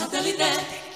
Satellite.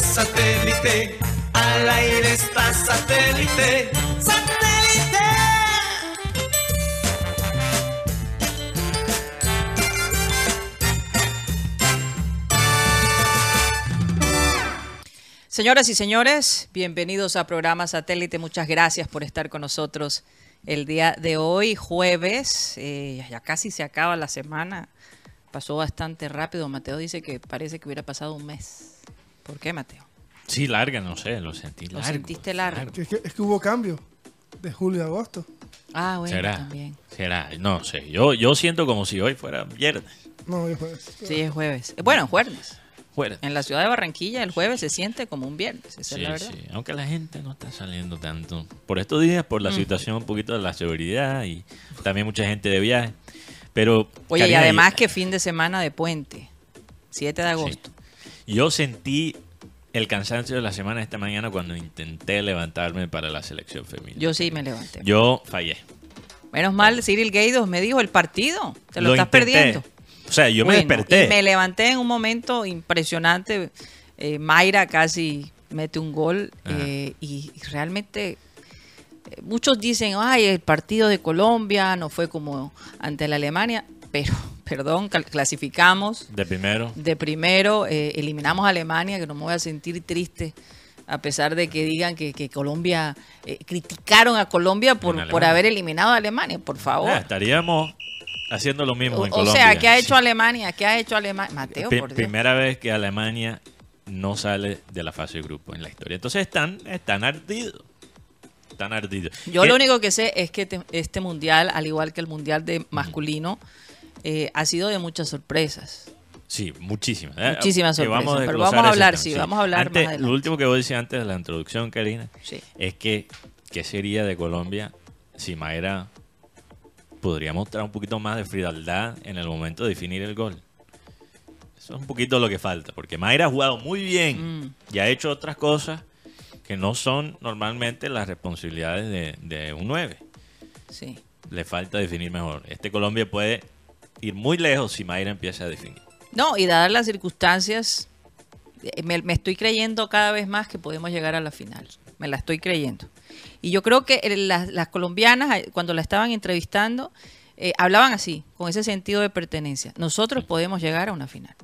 Satélite. Al aire está satélite. ¡Satélite! Señoras y señores, bienvenidos a programa Satélite. Muchas gracias por estar con nosotros el día de hoy, jueves. Eh, ya casi se acaba la semana. Pasó bastante rápido. Mateo dice que parece que hubiera pasado un mes. ¿Por qué, Mateo? Sí, larga, no sé, lo sentí ¿Lo sentiste largo? Es que, es que hubo cambio de julio a agosto. Ah, bueno, ¿Será? también. ¿Será? No sé, yo, yo siento como si hoy fuera viernes. No, hoy es jueves. Sí, es jueves. Bueno, jueves. Fuera. En la ciudad de Barranquilla el jueves se siente como un viernes. Esa Sí, es la verdad. sí, aunque la gente no está saliendo tanto por estos días, por la situación un poquito de la seguridad y también mucha gente de viaje. Pero, Oye, y además que fin de semana de puente, 7 de agosto. Yo sentí el cansancio de la semana esta mañana cuando intenté levantarme para la selección femenina. Yo sí me levanté. Yo fallé. Menos mal, Cyril Gaydos me dijo el partido. Te lo, Lo estás intenté. perdiendo. O sea, yo me desperté. Y me levanté en un momento impresionante. Eh, Mayra casi mete un gol eh, y y realmente eh, muchos dicen, ay, el partido de Colombia no fue como ante la Alemania, pero, perdón, clasificamos De primero. de primero, eh, eliminamos a Alemania, que no me voy a sentir triste, a pesar de que digan que, que Colombia, eh, criticaron a Colombia por, por haber eliminado a Alemania, por favor. Ah, estaríamos haciendo lo mismo O, en o Colombia. sea, ¿qué ha hecho. Alemania? ¿Qué ha hecho Alemania? Mateo, por Dios. primera vez que Alemania no sale de la fase de grupo en la historia. Entonces están, están ardidos. Están ardidos. Yo ¿Qué- lo único que sé es que te- este mundial, al igual que el mundial de masculino, eh, ha sido de muchas sorpresas. Sí, muchísimas. Eh, Muchísimas sorpresas, pero vamos a hablar, sí, vamos a hablar Antes- más. Lo último que voy a decir antes de la introducción, Karina, Sí. es que ¿qué sería de Colombia si Mayra podría mostrar un poquito más de frialdad en el momento de definir el gol? Eso es un poquito lo que falta, porque Mayra ha jugado muy bien Mm. y ha hecho otras cosas que no son normalmente las responsabilidades de, de un 9. Sí. Le falta definir mejor. Este Colombia puede ir muy lejos si Mayra empieza a definir. No, y dadas las circunstancias, eh, me, estoy creyendo cada vez más que podemos llegar a la final. Me la estoy creyendo. Y yo creo que eh, las, las colombianas, eh, cuando la estaban entrevistando, hablaban así, con ese sentido de pertenencia. Nosotros podemos llegar a una final.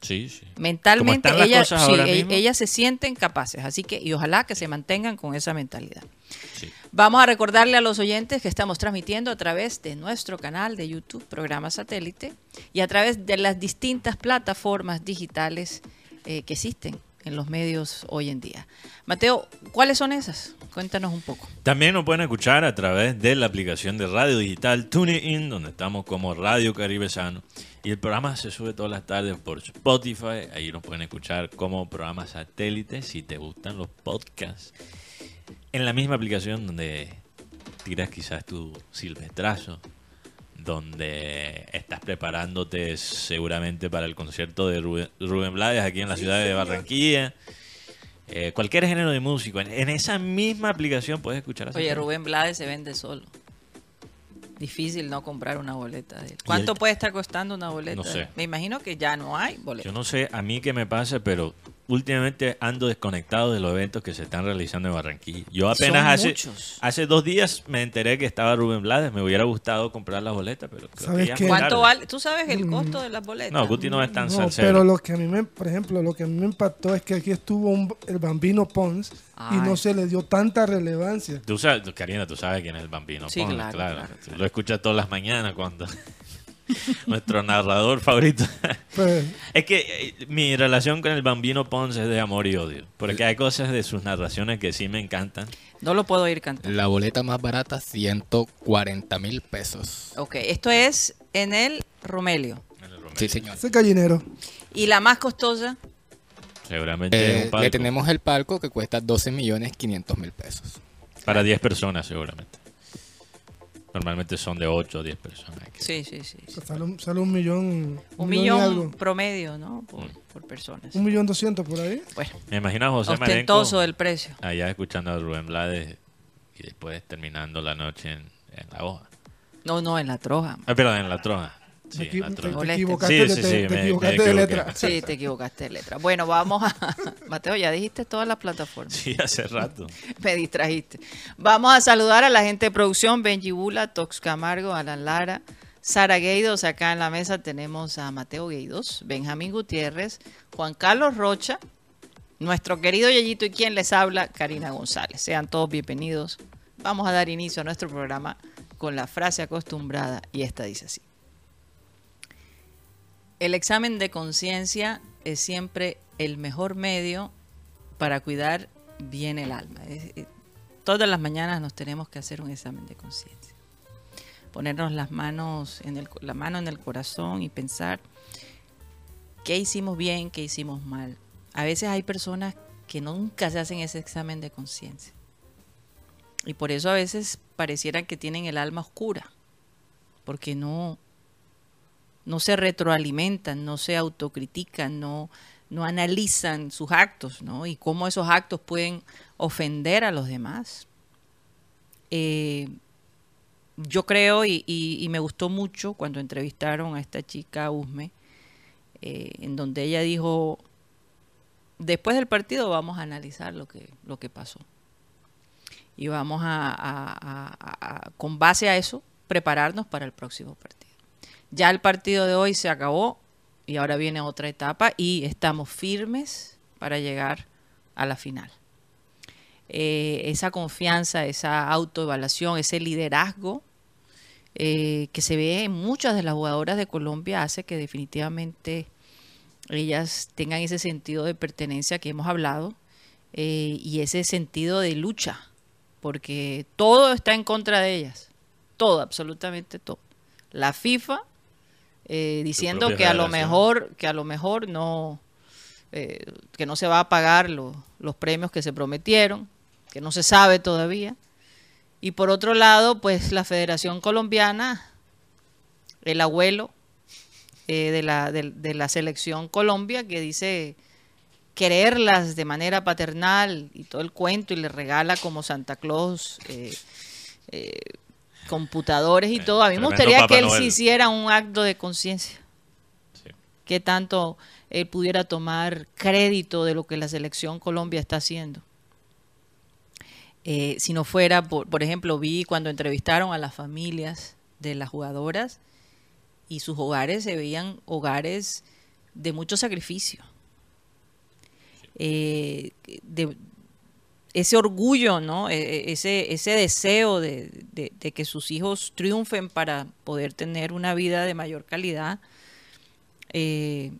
Sí, sí. Mentalmente, las ellas, sí, e- ellas se sienten capaces. Así que, y ojalá que se mantengan con esa mentalidad. Sí. Vamos a recordarle a los oyentes que estamos transmitiendo a través de nuestro canal de YouTube, programa satélite, y a través de las distintas plataformas digitales eh, que existen en los medios hoy en día. Mateo, ¿cuáles son esas? Cuéntanos un poco. También nos pueden escuchar a través de la aplicación de radio digital TuneIn, donde estamos como Radio Caribe Sano. Y el programa se sube todas las tardes por Spotify. Ahí nos pueden escuchar como programa satélite si te gustan los podcasts. En la misma aplicación donde tiras quizás tu silvestrazo, donde estás preparándote seguramente para el concierto de Rubén, Rubén Blades aquí en la ciudad de Barranquilla. Eh, cualquier género de músico. En, en esa misma aplicación puedes escuchar Oye. Rubén Blades se vende solo. Difícil no comprar una boleta de él. ¿Cuánto el- puede estar costando una boleta? No sé. Me imagino que ya no hay boleta. Yo no sé a mí qué me pasa, pero últimamente ando desconectado de los eventos que se están realizando en Barranquilla. Yo apenas Son hace, muchos. hace dos días me enteré que estaba Rubén Blades. Me hubiera gustado comprar las boletas, pero creo ¿Sabes que ya qué? ¿Cuánto vale? ¿Tú sabes el costo de las boletas? No, Guti no es tan No, salsero. pero lo que a mí me, por ejemplo, lo que a mí me impactó es que aquí estuvo un- el bambino Pons y no se le dio tanta relevancia. Tú sabes, Karina, tú sabes quién es el bambino. Sí, Ponle, claro, claro, Tú lo escuchas todas las mañanas cuando... nuestro narrador favorito. Pues, Es que eh, mi relación con el Bambino Ponce es de amor y odio. Porque hay cosas de sus narraciones que sí me encantan. No lo puedo ir cantando. La boleta más barata, 140 mil pesos. Ok, esto es en el Romelio. Sí, señor. ese gallinero. Y la más costosa, Seguramente es Eh, un palco. le tenemos el palco que cuesta 12 millones 500 mil pesos. Para 10 personas, seguramente. Normalmente son de 8 o 10 personas. sí, sí, sí. O sea, Sale un, sale un millón. Un y millón algo. promedio, ¿no? Por, por personas. Un millón doscientos por ahí. Bueno, Me imagino a José ostentoso Marenco el precio. allá escuchando a Rubén Blades y después terminando la noche en, en la hoja. No, no, en la troja. Ah, perdón, en la troja. Sí, Te, equivocaste, Sí, te- sí, te me- me equivocaste de letra. Sí, te equivocaste de letra. Bueno, vamos a... Mateo, ya dijiste todas las plataformas. Sí, hace rato. Me distrajiste. Vamos a saludar a la gente de producción, Benji Bula, Tox Camargo, Alan Lara, Sara Gueidos. Acá en la mesa tenemos a Mateo Gueidos, Benjamín Gutiérrez, Juan Carlos Rocha, nuestro querido Yeyito y quien les habla, Karina González. Sean todos bienvenidos. Vamos a dar inicio a nuestro programa con la frase acostumbrada y esta dice así. El examen de conciencia es siempre el mejor medio para cuidar bien el alma. Es- todas las mañanas nos tenemos que hacer un examen de conciencia. Ponernos las manos en el, la mano en el corazón y pensar qué hicimos bien, qué hicimos mal. A veces hay personas que nunca se hacen ese examen de conciencia. Y por eso a veces pareciera que tienen el alma oscura, porque no, no se retroalimentan, no se autocritican, no, no analizan sus actos, ¿no? Y cómo esos actos pueden ofender a los demás. Eh, yo creo, y, me gustó mucho cuando entrevistaron a esta chica Usme, eh, en donde ella dijo, después del partido vamos a analizar lo que, lo que pasó. Y vamos a- con base a eso, prepararnos para el próximo partido. Ya el partido de hoy se acabó y ahora viene otra etapa y estamos firmes para llegar a la final. Eh, esa confianza, esa autoevaluación, ese liderazgo eh, que se ve en muchas de las jugadoras de Colombia hace que definitivamente ellas tengan ese sentido de pertenencia que hemos hablado eh, y ese sentido de lucha, porque todo está en contra de ellas, todo, absolutamente todo. La FIFA eh, diciendo que a lo mejor, que a lo mejor no, eh, que no se va a pagar lo- los premios que se prometieron, que no se sabe todavía. Y por otro lado, pues la Federación Colombiana, el abuelo eh, de, la, de, de la selección Colombia, que dice quererlas de manera paternal y todo el cuento y le regala como Santa Claus eh, eh, computadores y Eh, todo. A mí me gustaría que él Noel. sí hiciera un acto de conciencia Sí. que tanto él pudiera tomar crédito de lo que la selección Colombia está haciendo. Eh, si no fuera, por, por ejemplo, vi cuando entrevistaron a las familias de las jugadoras y sus hogares se veían hogares de mucho sacrificio. Eh, de, ese orgullo, ¿no? E- e- Ese, ese deseo de, de- que sus hijos triunfen para poder tener una vida de mayor calidad, eh,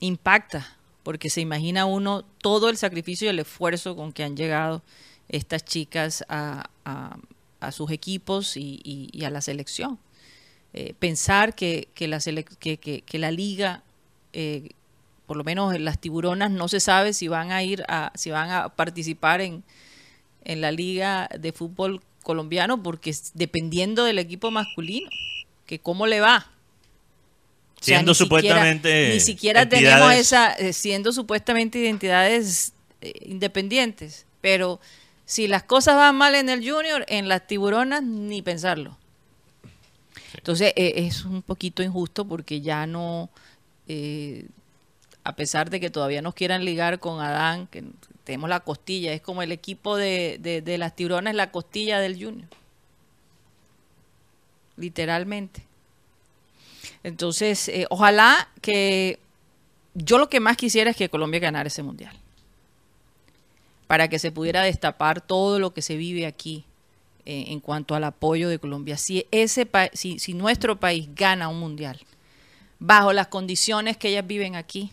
impacta, porque se imagina uno todo el sacrificio y el esfuerzo con que han llegado estas chicas a, a- sus equipos y, y- a la selección. Eh, pensar que, que la que- que la liga, eh, por lo menos en las tiburonas, no se sabe si van a ir a, si van a participar en, en la liga de fútbol colombiano, porque es dependiendo del equipo masculino, que cómo le va. O sea, Siendo ni siquiera- supuestamente ni siquiera entidades- tenemos esa eh, siendo supuestamente identidades eh, independientes. Pero si las cosas van mal en el junior en las tiburonas ni pensarlo. Entonces eh, es un poquito injusto porque ya no eh, a pesar de que todavía nos quieran ligar con Adán que tenemos la costilla es como el equipo de, de, las tiburonas la costilla del junior literalmente entonces, eh, ojalá que yo lo que más quisiera es que Colombia ganara ese mundial. Para que se pudiera destapar todo lo que se vive aquí eh, en cuanto al apoyo de Colombia. Si, ese si, si nuestro país gana un mundial bajo las condiciones que ellas viven aquí,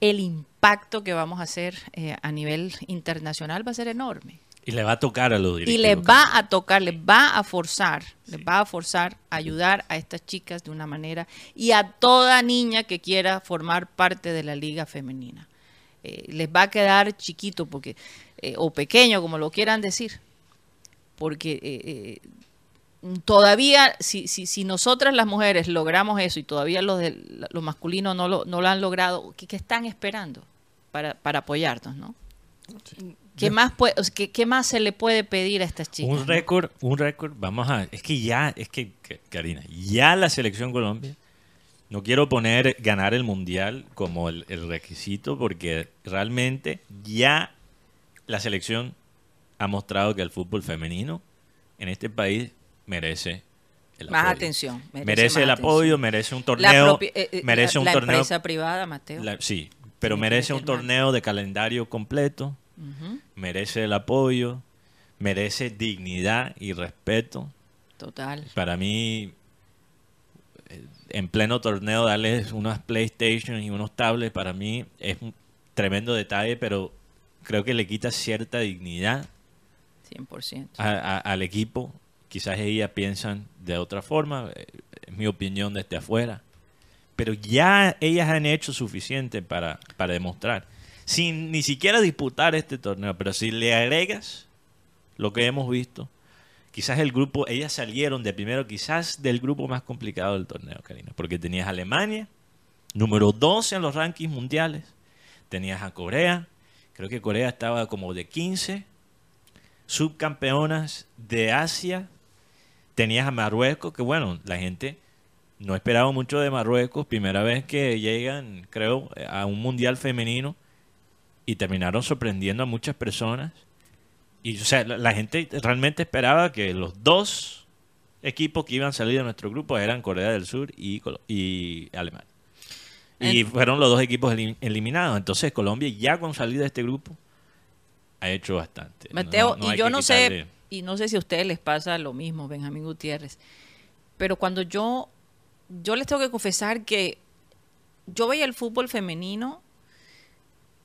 el impacto que vamos a hacer eh, a nivel internacional va a ser enorme. Y le va a tocar a los Y les va a tocar, les va a forzar, les va a forzar a ayudar a estas chicas de una manera y a toda niña que quiera formar parte de la liga femenina. Eh, les va a quedar chiquito porque eh, o pequeño, como lo quieran decir, porque eh, todavía si, si, si nosotras las mujeres logramos eso y todavía los, de, los masculinos no lo, no lo han logrado, ¿qué, qué están esperando para, para apoyarnos, no? ¿Qué más, puede, ¿qué, qué más se le puede pedir a estas chicas? Un no? récord, un récord, vamos a... Es que ya, es que, que- Karina, ya la selección Colombia, no quiero poner ganar el mundial como el, el requisito porque realmente ya la selección ha mostrado que el fútbol femenino en este país merece el Más apoyo. atención. Merece, el atención. apoyo, merece un torneo, eh, eh, merece la- un la torneo... empresa privada, Mateo. la- sí, pero merece un torneo de calendario completo, merece el apoyo, merece dignidad y respeto. Total. Para mí, eh, en pleno torneo, darles unas PlayStation y unos tablets, para mí es un tremendo detalle, pero creo que le quita cierta dignidad 100%. a- a- al equipo. Quizás ellas piensan de otra forma, eh, es mi opinión desde afuera. Pero ya ellas han hecho suficiente para, para demostrar. Sin ni siquiera disputar este torneo, pero si le agregas lo que hemos visto, quizás el grupo, ellas salieron de primero, quizás del grupo más complicado del torneo, Karina. Porque tenías a Alemania, número 12 en los rankings mundiales. Tenías a Corea, creo que Corea estaba como de 15 subcampeonas de Asia. Tenías a Marruecos, que bueno, la gente no esperaba mucho de Marruecos. Primera vez que llegan, creo, a un mundial femenino y terminaron sorprendiendo a muchas personas. Y, o sea, la, la gente realmente esperaba que los dos equipos que iban a salir de nuestro grupo eran Corea del Sur y, y Alemania. Y fueron los dos equipos elim- eliminados. Entonces Colombia ya con salida de este grupo ha hecho bastante. Mateo, No- no hay y yo no sé, y no sé si a ustedes les pasa lo mismo, Benjamín Gutiérrez, pero cuando yo, yo les tengo que confesar que yo veía el fútbol femenino,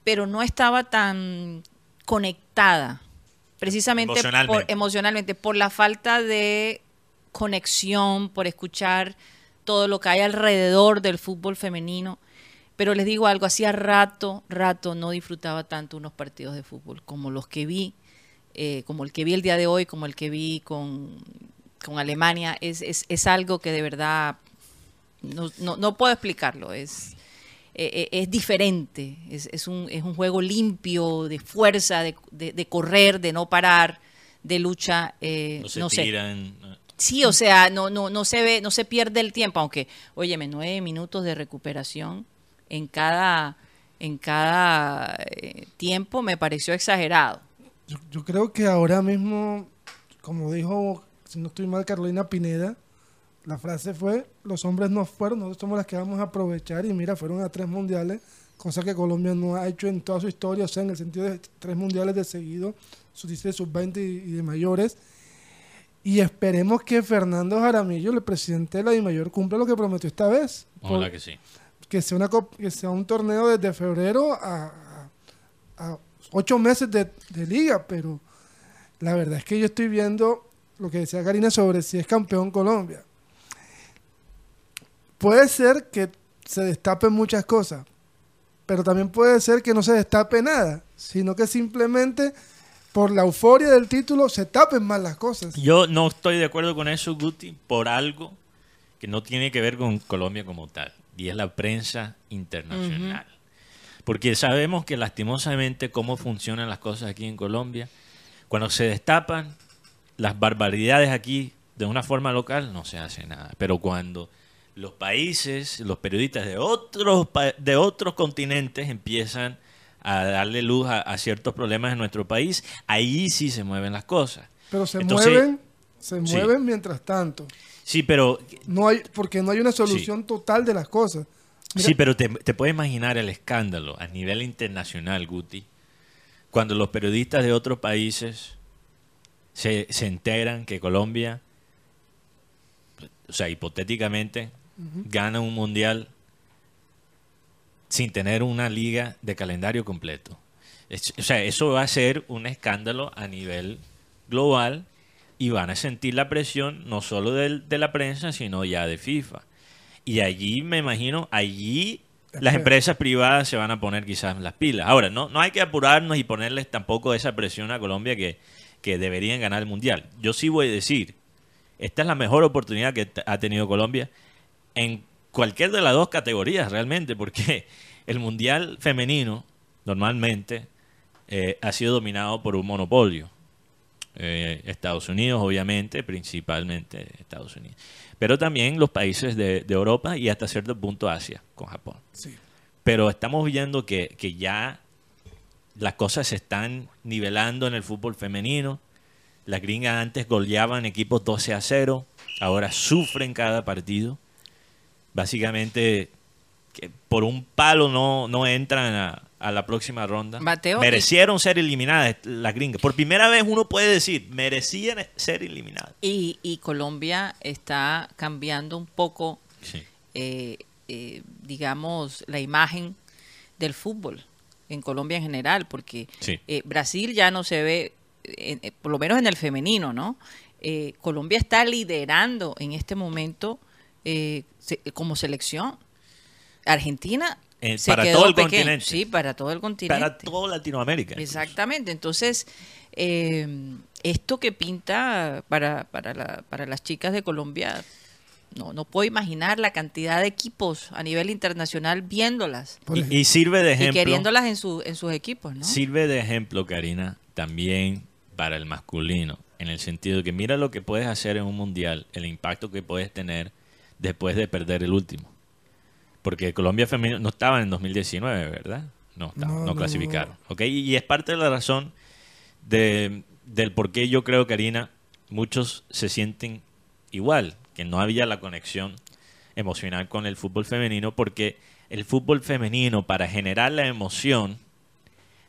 pero no estaba tan conectada, precisamente Emocionalmente. por emocionalmente, por la falta de conexión, por escuchar todo lo que hay alrededor del fútbol femenino. Pero les digo algo, hacía rato, rato no disfrutaba tanto unos partidos de fútbol como los que vi, eh, como el que vi el día de hoy, como el que vi con, con Alemania. Es, es, es algo que de verdad no, no, no puedo explicarlo. Es, eh, eh, es diferente, es, es, un, es un juego limpio, de fuerza, de, de- de correr, de no parar, de lucha. eh, No se no sé. tiran. Sí, o sea, no, no, no se ve, no se pierde el tiempo, aunque, óyeme, nueve minutos de recuperación en cada, en cada eh, tiempo me pareció exagerado. Yo, yo creo que ahora mismo, como dijo, si no estoy mal, Carolina Pineda, la frase fue, los hombres no fueron, nosotros somos las que vamos a aprovechar y mira, fueron a tres mundiales, cosa que Colombia no ha hecho en toda su historia, o sea, en el sentido de tres mundiales de seguido, sus 16, sub-20 y, y de mayores. Y esperemos que Fernando Jaramillo, el presidente de la DIMAYOR, cumpla lo que prometió esta vez. Ojalá que sí. que sea, una, que sea un torneo desde febrero a, a- a ocho meses de, de liga, pero la verdad es que yo estoy viendo lo que decía Karina sobre si es campeón Colombia. Puede ser que se destapen muchas cosas, pero también puede ser que no se destape nada, sino que simplemente por la euforia del título se tapen más las cosas. Yo no estoy de acuerdo con eso, Guti, por algo que no tiene que ver con Colombia como tal, y es la prensa internacional. Porque sabemos que lastimosamente cómo funcionan las cosas aquí en Colombia, cuando se destapan las barbaridades aquí de una forma local, no se hace nada. Pero cuando los países, los periodistas de otros, de otros continentes empiezan a darle luz a, a ciertos problemas en nuestro país, ahí sí se mueven las cosas. Pero se Entonces, mueven, se sí. mueven mientras tanto. Sí, pero No hay, porque no hay una solución total de las cosas. Sí, pero te, te puedes imaginar el escándalo a nivel internacional, Guti, cuando los periodistas de otros países se, se enteran que Colombia, o sea, hipotéticamente, gana un mundial sin tener una liga de calendario completo. Es- o sea, eso va a ser un escándalo a nivel global y van a sentir la presión no solo del- de la prensa, sino ya de FIFA. Y allí, me imagino, allí las empresas privadas se van a poner quizás las pilas. Ahora, no, no hay que apurarnos y ponerles tampoco esa presión a Colombia que, que deberían ganar el Mundial. Yo sí voy a decir, esta es la mejor oportunidad que ha tenido Colombia en cualquier de las dos categorías realmente, porque el Mundial femenino normalmente eh, ha sido dominado por un monopolio. Eh, Estados Unidos, obviamente, principalmente Estados Unidos. Pero también los países de, de Europa y hasta cierto punto Asia, con Japón. Sí. Pero estamos viendo que, que ya las cosas se están nivelando en el fútbol femenino. Las gringas antes goleaban equipos 12 a 0, ahora sufren cada partido. Básicamente, que por un palo no, no entran a, a la próxima ronda. Mateo, Merecieron ser eliminadas las gringas. Por primera vez uno puede decir, merecían ser eliminadas. Y, y Colombia está cambiando un poco, Sí. eh, eh, digamos, la imagen del fútbol en Colombia en general, porque Sí. eh, Brasil ya no se ve, por lo menos en el femenino, ¿no? Colombia está liderando en este momento se- como selección. Argentina Eh, para todo el continente. Sí, para todo el continente. Para toda Latinoamérica. Exactamente. Entonces, eh, esto que pinta para, para, la- para las chicas de Colombia, no, no puedo imaginar la cantidad de equipos a nivel internacional viéndolas Y, y sirve de y ejemplo. queriéndolas en, su, en sus equipos, ¿no? Sirve de ejemplo, Karina, también para el masculino, en el sentido de que mira lo que puedes hacer en un mundial, el impacto que puedes tener después de perder el último. Porque Colombia femenino no estaba en 2019, ¿verdad? No, estaba, No, no, no, clasificaron. ¿ok? Y es parte de la razón de, del por qué yo creo, Karina, muchos se sienten igual, que no había la conexión emocional con el fútbol femenino, porque el fútbol femenino, para generar la emoción,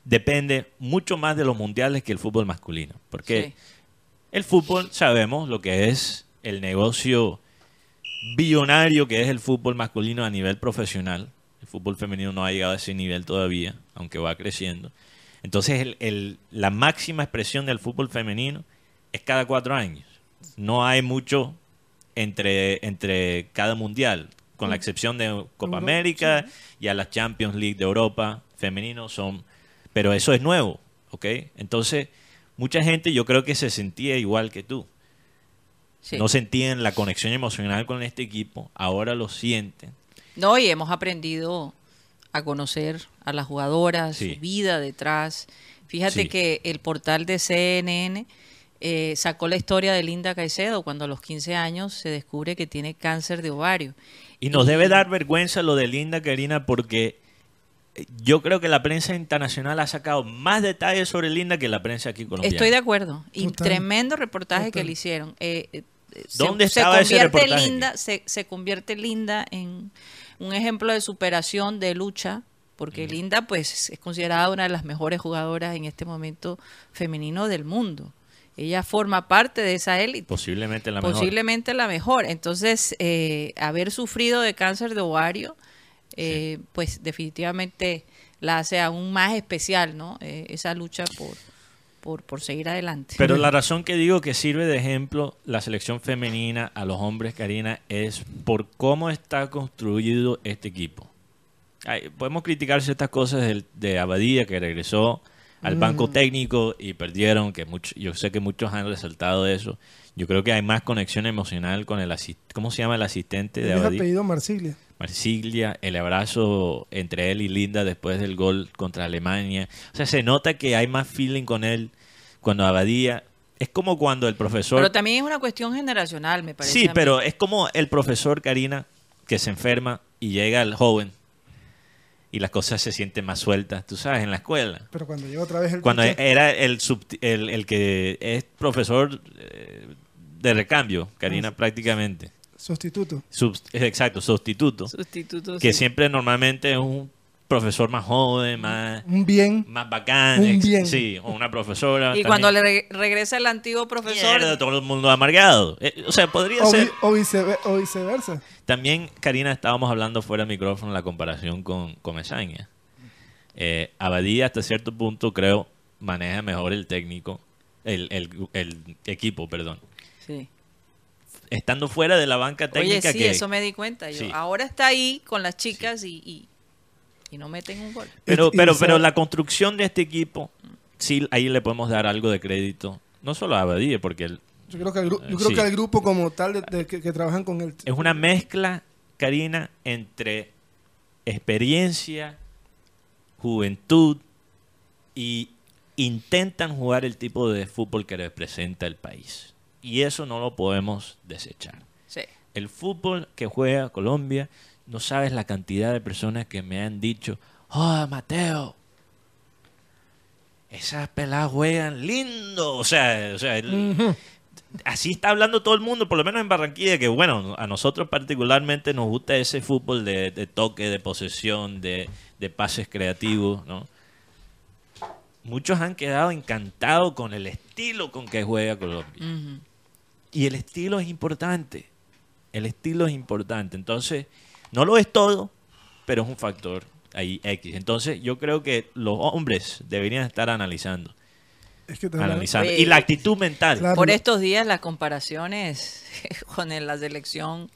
depende mucho más de los mundiales que el fútbol masculino. Porque Sí. el fútbol sabemos lo que es el negocio billonario que es el fútbol masculino a nivel profesional. El fútbol femenino no ha llegado a ese nivel todavía, aunque va creciendo. Entonces, el- el- la máxima expresión del fútbol femenino es cada cuatro años. No hay mucho entre, entre cada mundial, con la excepción de Copa América y a las Champions League de Europa, femenino son... Pero eso es nuevo, ¿ok? Entonces, mucha gente yo creo que se sentía igual que tú. Sí. No sentían la conexión emocional con este equipo, ahora lo sienten. No, y hemos aprendido a conocer a las jugadoras, Sí. su vida detrás. Fíjate Sí. que el portal de CNN eh, sacó la historia de Linda Caicedo cuando a los 15 años se descubre que tiene cáncer de ovario. Y nos debe dar vergüenza lo de Linda Karina porque eh, yo creo que la prensa internacional ha sacado más detalles sobre Linda que la prensa aquí colombiana. Estoy de acuerdo. Y Total. tremendo reportaje que le hicieron. Eh, ¿Dónde estaba ese convierte reportaje? Linda, se, se convierte Linda en un ejemplo de superación, de lucha, porque Linda pues es considerada una de las mejores jugadoras en este momento femenino del mundo. Ella forma parte de esa élite. Posiblemente la mejor. Posiblemente la mejor. Entonces, eh, haber sufrido de cáncer de ovario, eh, pues definitivamente la hace aún más especial, ¿no? Eh, esa lucha por, por, por seguir adelante. Pero la razón que digo que sirve de ejemplo la selección femenina a los hombres, Karina, es por cómo está construido este equipo. Ay, podemos criticar ciertas cosas del- de, Abadía, que regresó al banco técnico y perdieron, que mucho, yo sé que muchos han resaltado eso. Yo creo que hay más conexión emocional con el asistente, ¿cómo se llama el asistente de Es Abadía? apellido Marsiglia. Marsiglia, el abrazo entre él y Linda después del gol contra Alemania. O sea, se nota que hay más feeling con él cuando Abadía. Es como cuando el profesor... Pero también es una cuestión generacional, me parece. sí, pero es como el profesor Karina que se enferma y llega el joven y las cosas se sienten más sueltas, tú sabes, en la escuela. Pero cuando llega otra vez el Cuando era el, sub- el, el que es profesor eh, de recambio, Karina, prácticamente. Sustituto. Sub- exacto, sustituto. Sustituto, que sí. siempre normalmente es un profesor más joven, más, Un bien. más bacán. Un ex- bien. Sí, o una profesora. Y también. cuando le re- regresa el antiguo profesor, Mierda, todo el mundo amargado. Eh, o sea, podría O, ser. o vicever- o viceversa. También, Karina, estábamos hablando fuera del micrófono la comparación con Comesaña. Eh, Abadía, hasta cierto punto, creo, maneja mejor el técnico, el, el- el equipo, perdón. sí. Estando fuera de la banca Oye, técnica sí, que... eso me di cuenta. Yo, Sí. Ahora está ahí con las chicas y, y, y no meten un gol. Pero, pero, pero la construcción de este equipo, sí, ahí le podemos dar algo de crédito. No solo a Abadía, porque él- Yo creo que el, yo Eh, creo sí. que el grupo como tal de, de que, que trabajan con él. es una mezcla, Karina, entre experiencia, juventud y intentan jugar el tipo de fútbol que representa el país. Y eso no lo podemos desechar. Sí. El fútbol que juega Colombia, no sabes la cantidad de personas que me han dicho, oh, Mateo, esas peladas juegan lindo. O sea, o sea el- así está hablando todo el mundo, por lo menos en Barranquilla, que bueno, a nosotros particularmente nos gusta ese fútbol de, de toque, de posesión, de, de pases creativos, ¿no? Muchos han quedado encantados con el estilo con que juega Colombia. Ujú. Y el estilo es importante. El estilo es importante. Entonces, no lo es todo, pero es un factor ahí X. Entonces, yo creo que los hombres deberían estar analizando. Es que analizando. Y la actitud mental. Claro. Por estos días las comparaciones con la selección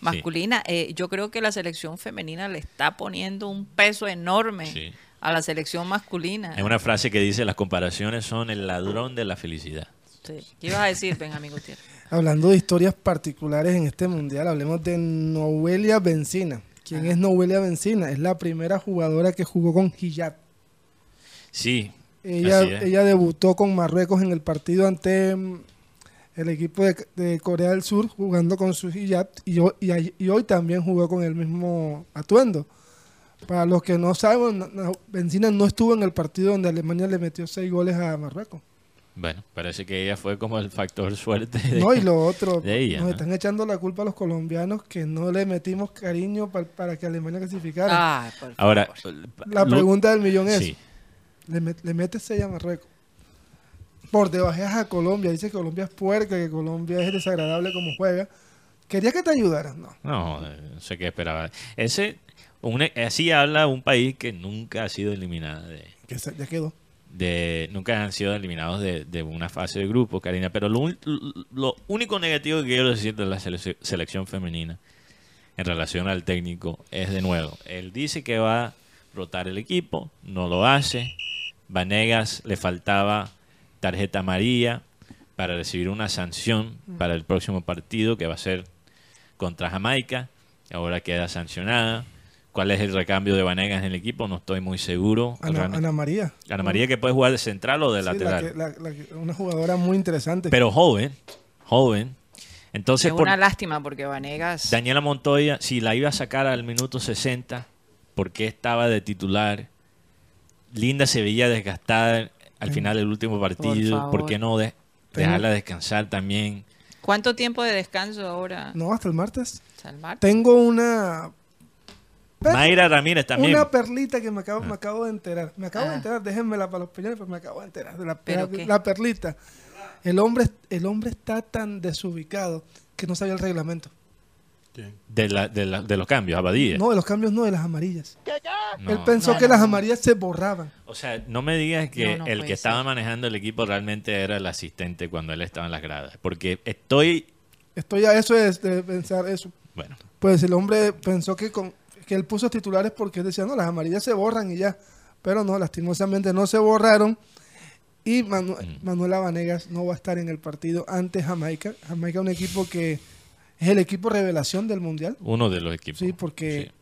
masculina, eh, yo creo que la selección femenina le está poniendo un peso enorme Sí. a la selección masculina. Hay una frase que dice, las comparaciones son el ladrón de la felicidad. Sí. ¿Qué ibas a decir, Benjamín Gutiérrez? Hablando de historias particulares en este mundial, hablemos de Noelia Benzina. ¿Quién es Noelia Benzina? Es la primera jugadora que jugó con hijab. Sí. Ella, ella debutó con Marruecos en el partido ante mm, el equipo de, de Corea del Sur jugando con su hijab y, hoy- y hoy también jugó con el mismo atuendo. Para los que no saben, Benzina no estuvo en el partido donde Alemania le metió seis goles a Marruecos. Bueno, parece que ella fue como el factor suerte. de- No, y lo otro, de ella, nos ¿no? están echando la culpa a los colombianos que no le metimos cariño pa- para que Alemania clasificara. Ay, por Ahora, favor. la lo- pregunta del millón es, Sí. le, met- le metes 6 a Marruecos. Por debajeas a Colombia, dice que Colombia es puerca, que Colombia es desagradable como juega. Quería que te ayudaras, no. No, eh, no sé qué esperaba. Ese, un- así habla un país que nunca ha sido eliminado de, Que se- ya quedó. De nunca han sido eliminados de, de una fase de grupo, Karina. Pero lo, lo único negativo que quiero decir de la selec- selección femenina en relación al técnico es de nuevo, él dice que va a rotar el equipo, no lo hace. Vanegas le faltaba tarjeta amarilla para recibir una sanción para el próximo partido que va a ser contra Jamaica. Ahora queda sancionada. ¿Cuál es el recambio de Vanegas en el equipo? No estoy muy seguro. Ana, María. Ana María que puede jugar de central o de Sí, la lateral. que- la- la que- una jugadora muy interesante. Pero joven, joven. Entonces, es por una lástima porque Vanegas... Daniela Montoya, si la iba a sacar al minuto 60, ¿por qué estaba de titular? Linda se veía desgastada al final del último partido. ¿Por, qué no de- dejarla descansar también? ¿Cuánto tiempo de descanso ahora? no, hasta el martes. Salmar? Tengo una, per- Mayra Ramírez también. una perlita que me acabo, me acabo de enterar. Me acabo Ah. de enterar, déjenmela para los peñones, pero me acabo de enterar de la, ¿Pero la- qué? la perlita. El hombre, el hombre está tan desubicado que no sabía el reglamento. De, la- de, la- de los cambios, Abadía. No, de los cambios no, de las amarillas. No. Él pensó No, que no, las amarillas se borraban. O sea, no me digas que No, no el que estaba manejando el equipo realmente era el asistente cuando él estaba en las gradas. Porque estoy... Estoy a eso de, de pensar eso. Bueno, Pues el hombre pensó que, con, que él puso titulares porque él decía, no, las amarillas se borran y ya. Pero no, lastimosamente no se borraron. Y Manu- Mm. Manuela Vanegas no va a estar en el partido ante Jamaica. Jamaica es un equipo que es el equipo revelación del Mundial. uno de los equipos. Sí, porque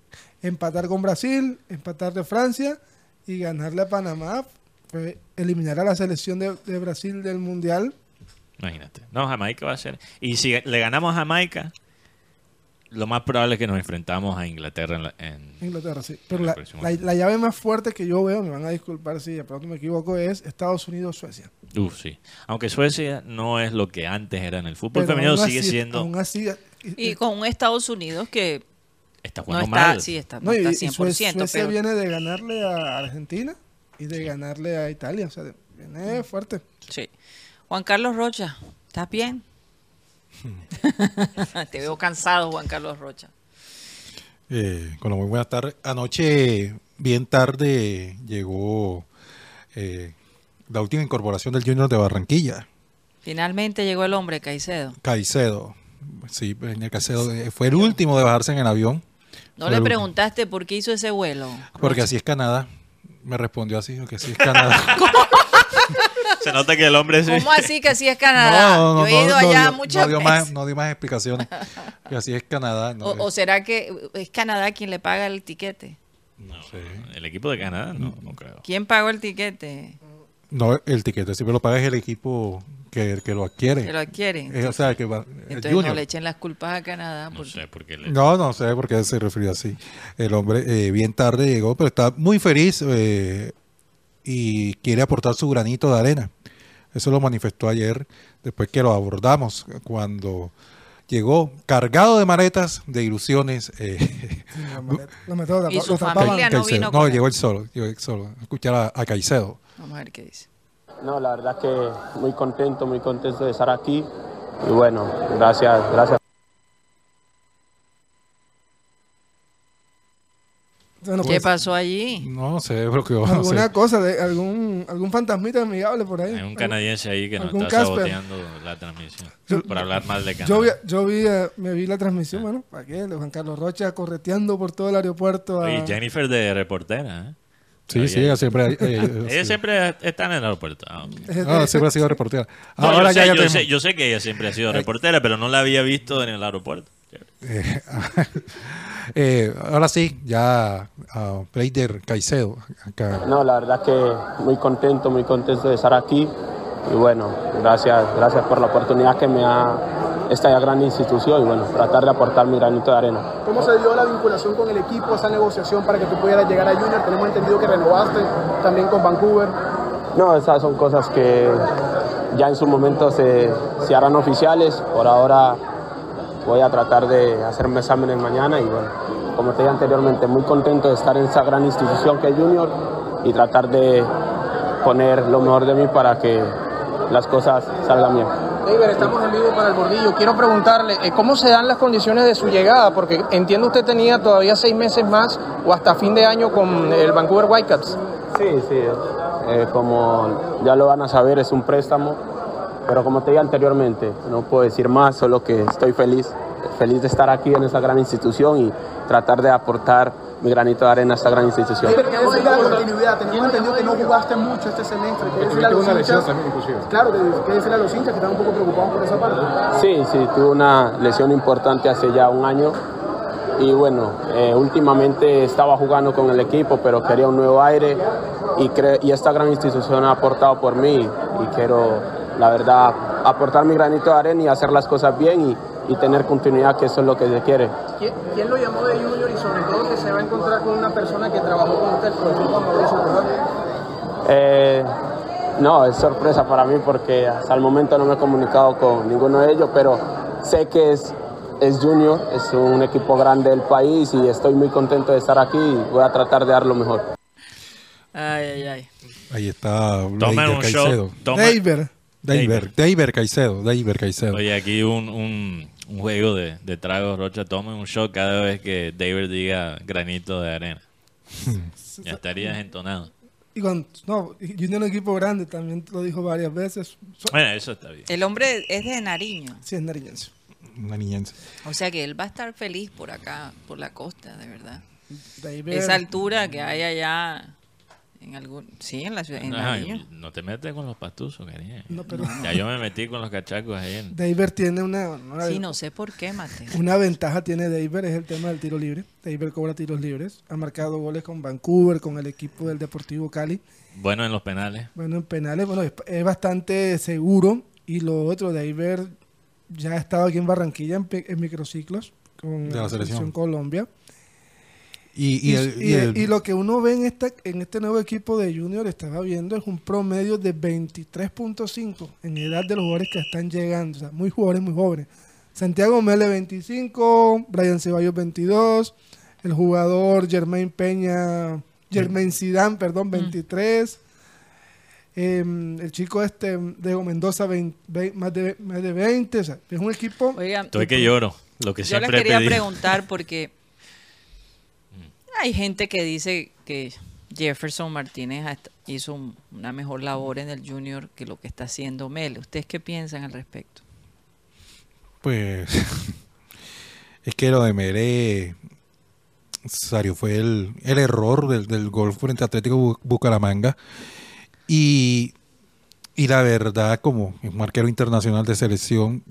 Sí. empatar con Brasil, empatar de Francia y ganarle a Panamá, fue eliminar a la selección de, de Brasil del Mundial. Imagínate. No, Jamaica va a ser. Y si le ganamos a Jamaica, lo más probable es que nos enfrentamos a Inglaterra en, la- en- Inglaterra, sí. Pero la, la- la llave más fuerte que yo veo, me van a disculpar si de pronto me equivoco, es Estados Unidos-Suecia. Uf, sí. Aunque Suecia no es lo que antes era en el fútbol Pero femenino, aún sigue así- siendo Aún así, y- Y con un Estados Unidos que Está No jugando está, mal. sí, está, no No, está y 100%, Suecia, Suecia viene de ganarle a Argentina y de ganarle a Italia. O sea, viene fuerte. sí. Juan Carlos Rocha, ¿estás bien? Te veo cansado, Juan Carlos Rocha. Eh, con la muy buenas tardes. Anoche, bien tarde, llegó eh, la última incorporación del Junior de Barranquilla, Finalmente llegó el hombre, Caicedo. Caicedo. Sí, el Caicedo eh, fue el último de bajarse en el avión. No Fue le último. preguntaste por qué hizo ese vuelo. Porque así es Canadá. Me respondió así, que así es Canadá. Se nota que el hombre sí. ¿Cómo así que así es Canadá? Yo he ido allá dio- muchas no dio veces. más, no dio más explicaciones. Que así es Canadá. no, o, o será que es Canadá quien le paga el tiquete? No, Sí. el equipo de Canadá no, no creo. ¿Quién pagó el tiquete? no, el tiquete siempre lo paga el equipo que, que lo adquiere. Que lo adquieren. Eh, o sea, que va, Entonces Junior. no le echen las culpas a Canadá. No porque- sé por qué le... No, no sé por qué se refirió así. El hombre eh, bien tarde llegó, pero está muy feliz eh, y quiere aportar su granito de arena. Eso lo manifestó ayer, después que lo abordamos, cuando llegó cargado de maletas, de ilusiones. eh, La maleta- la maleta lo Y su familia no Caicedo. vino No, llegó él solo, llegó él solo. a Escuchar a, a Caicedo. Vamos a ver qué dice. No, la verdad que muy contento, muy contento de estar aquí. Y bueno, gracias, gracias. Bueno, ¿Qué pues, pasó allí? No se bloqueó. no alguna sé. cosa, de algún, algún fantasmita amigable por ahí. Hay un canadiense ahí que nos ¿Algún está Casper? saboteando la transmisión por hablar mal de Canadá. Yo, vi, yo vi, eh, me vi la transmisión, bueno, ¿para qué? De Juan Carlos Rocha correteando por todo el aeropuerto. a- Oye, Jennifer de reportera, ¿eh? Sí, sí, ella siempre, eh, eh, Ella sí. siempre está en el aeropuerto. Ah, ok. Ah, siempre ha sido reportera. No, Ahora yo, ya, sé, ya yo, tenemos- sé, yo sé que ella siempre ha sido reportera, pero no la había visto en el aeropuerto. Eh, ahora sí, ya a Pleider Caicedo. Acá. No, la verdad que muy contento, muy contento de estar aquí. Y bueno, gracias, gracias por la oportunidad que me ha esta gran institución y bueno, tratar de aportar mi granito de arena. ¿Cómo se dio la vinculación con el equipo, esa negociación para que tú pudieras llegar a Junior? Tenemos entendido que renovaste también con Vancouver. No, esas son cosas que ya en su momento se, se harán oficiales. Por ahora voy a tratar de hacerme exámenes mañana y bueno, como te dije anteriormente, muy contento de estar en esa gran institución que es Junior y tratar de poner lo mejor de mí para que las cosas salgan bien. David, estamos en vivo para el bordillo. Quiero preguntarle, eh, ¿cómo se dan las condiciones de su llegada? Porque entiendo usted tenía todavía seis meses más o hasta fin de año con el Vancouver Whitecaps. Sí, sí, eh, como ya lo van a saber, es un préstamo, pero como te dije anteriormente, no puedo decir más, solo que estoy feliz, feliz de estar aquí en esta gran institución y tratar de aportar mi granito de arena a esta gran institución. ¿Qué decir la continuidad? Tenemos entendido que no jugaste mucho este semestre. ¿Qué decirle a los hinchas? Claro, que- ¿qué decirle a los hinchas que están un poco preocupados por esa parte? Sí, sí, tuve una lesión importante hace ya un año y bueno, eh, últimamente estaba jugando con el equipo, pero quería un nuevo aire y esta gran institución ha aportado por mí y quiero, la verdad, aportar mi granito de arena y hacer las cosas bien y, y tener continuidad, que eso es lo que se quiere. ¿Quién, quién lo llamó de Junior y sobre todo que se va a encontrar con una persona que trabajó con usted, el profesor Juan Mauricio? Eh, no, es sorpresa para mí porque hasta el momento no me he comunicado con ninguno de ellos, pero sé que es, es Junior, es un equipo grande del país y estoy muy contento de estar aquí y voy a tratar de dar lo mejor. Ay, ay, ay. Ahí está Tomen un Caicedo. shot. tomen- David. Deiber, Deiber Caicedo, Deiber Caicedo. Oye, aquí un, un, un juego de, de tragos, Rocha. Tomen un shot cada vez que David diga granito de arena. ya estarías entonado. Y con, no, Junior es un equipo grande, también lo dijo varias veces. So- Bueno, eso está bien. El hombre es de Nariño. Sí, es nariñense. Una niñense. O sea que él va a estar feliz por acá, por la costa, de verdad. David. Esa altura que hay allá en algún... Sí, en la ciudad, en no te metes con los pastuzos, cariño. No, pero- Ya yo me metí con los cachacos ahí. en- David tiene una, una, Sí, no sé por qué, Mateo. una ventaja, tiene David, es el tema del tiro libre. David cobra tiros libres. Ha marcado goles con Vancouver, con el equipo del Deportivo Cali. Bueno, en los penales. Bueno, en penales, bueno, es, es bastante seguro. Y lo otro, David ya ha estado aquí en Barranquilla en, pe- en microciclos con De la selección. Colombia. Y, Y, y el- y- y el- y lo que uno ve en, esta, en este nuevo equipo de Junior, estaba viendo, es un promedio de 23.5 en edad de los jugadores que están llegando. O sea, muy jugadores, muy jóvenes. Santiago Mele 25, Brian Ceballos 22, el jugador Germain Peña, Germain Zidane, perdón, 23. Em, el chico este, Diego Mendoza, 20, ve- más, de, más de 20. O sea, es un equipo... Oigan, Estoy que lloro. Lo que yo les siempre quería pedido. preguntar porque hay gente que dice que Jefferson Martínez hizo un- una mejor labor en el Junior que lo que está haciendo Mele. ¿Ustedes qué piensan al respecto? Pues es que lo de Mere Sario fue el, error del, del gol frente a Atlético Bu- Bucaramanga. Y, y la verdad, como es un arquero internacional de selección,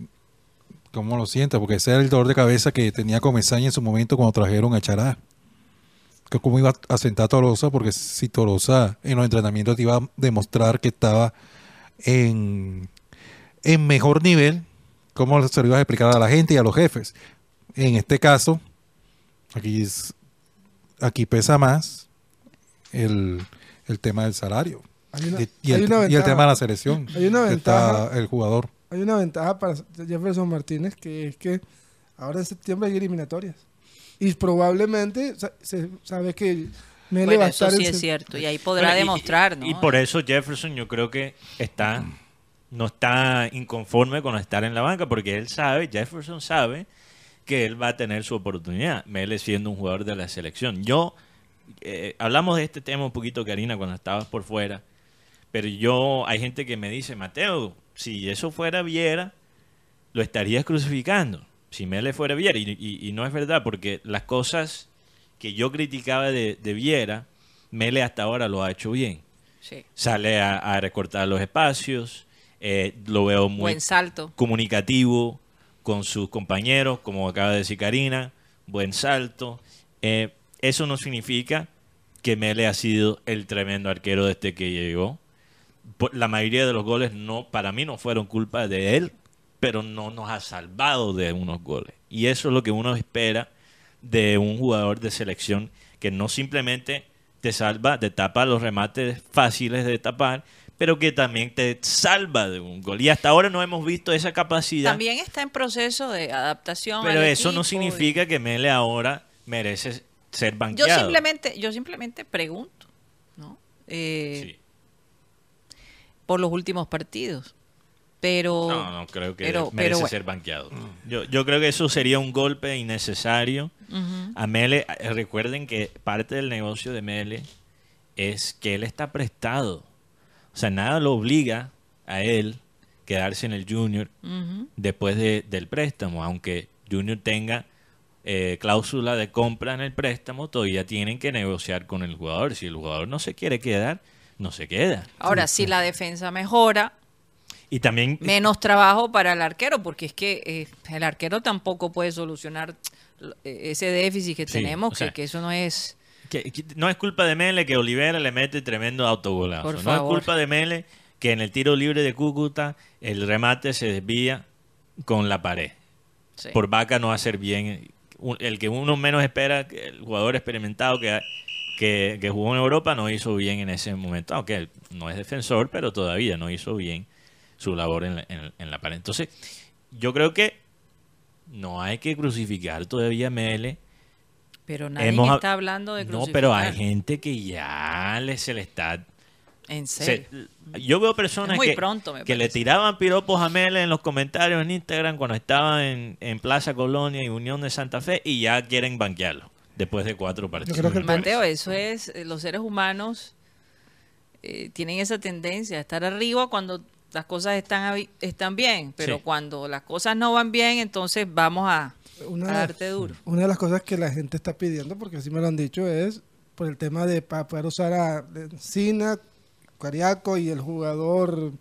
¿cómo lo sienta? Porque ese era el dolor de cabeza que tenía Comesaña en su momento cuando trajeron a Chará. Que cómo iba a sentar a Tolosa, porque si Tolosa en los entrenamientos te iba a demostrar que estaba en, en mejor nivel, cómo se lo ibas a explicar a la gente y a los jefes. En este caso, aquí, es- aquí pesa más el, el tema del salario Hay una, y, el, y el ventaja. tema de la selección. Hay una que está ventaja. el jugador. Hay una ventaja para Jefferson Martínez que es que ahora en septiembre hay eliminatorias. Y probablemente se sabe que Mele Bueno, va a eso estar sí en es cierto. Y ahí podrá Bueno, y- demostrar, ¿no? Y por eso Jefferson yo creo que está no está inconforme con estar en la banca porque él sabe, Jefferson sabe que él va a tener su oportunidad, Mele siendo un jugador de la selección. Yo eh, hablamos de este tema un poquito, Karina, cuando estabas por fuera, pero yo hay gente que me dice, Mateo, si eso fuera Viera, lo estarías crucificando. Si Mele fuera Viera, y, y- y no es verdad, porque las cosas que yo criticaba de, de Viera, Mele hasta ahora lo ha hecho bien. Sí. Sale a, a recortar los espacios, eh, lo veo muy Buen salto. comunicativo con sus compañeros, como acaba de decir Karina, buen salto. Eh, eso no significa que Mele ha sido el tremendo arquero desde que llegó. La mayoría de los goles no, para mí no fueron culpa de él, pero no nos ha salvado de unos goles. Y eso es lo que uno espera de un jugador de selección que no simplemente te salva, te tapa los remates fáciles de tapar, pero que también te salva de un gol. Y hasta ahora no hemos visto esa capacidad. También está en proceso de adaptación. pero al eso no y- significa que Mele ahora merece ser Yo banqueado. simplemente, yo simplemente pregunto, ¿no? Eh, Sí. Por los últimos partidos. Pero. No, no creo que pero- merece pero bueno. ser banqueado. Yo, yo creo que eso sería un golpe innecesario. A Mele, eh, recuerden que parte del negocio de Mele es que él está prestado. O sea, nada lo obliga a él quedarse en el Junior después de- del préstamo. Aunque Junior tenga eh, cláusula de compra en el préstamo, todavía tienen que negociar con el jugador. Si el jugador no se quiere quedar, no se queda. Ahora, si la defensa mejora, Y también menos trabajo para el arquero, porque es que eh, el arquero tampoco puede solucionar eh, ese déficit que Sí, tenemos, o sea, que, que eso no es... Que- que no es culpa de Mele que Olivera le mete tremendo autogolazo. No es culpa de Mele que en el tiro libre de Cúcuta el remate se desvía con la pared. sí. Por vaca no hacer bien. El que uno menos espera, el jugador experimentado que, que, que jugó en Europa no hizo bien en ese momento. Aunque él no es defensor, pero todavía no hizo bien su labor en la, en- en la pared. Entonces, yo creo que no hay que crucificar todavía a Mele. Pero nadie Hemos- está hablando de No, pero hay crucificar. gente que ya le, se le está... En se- serio. yo veo personas que, pronto, que le tiraban piropos a Mele en los comentarios en Instagram cuando estaba en, en Plaza Colonia y Unión de Santa Fe y ya quieren banquearlo después de cuatro partidos. creo que Mateo, eso es, los seres humanos eh, tienen esa tendencia a estar arriba cuando las cosas están, están bien, pero Sí. cuando las cosas no van bien, entonces vamos a, Una, a darte duro. una de las cosas que la gente está pidiendo, porque así me lo han dicho, es por el tema de para poder usar a Encina, Cariaco y el jugador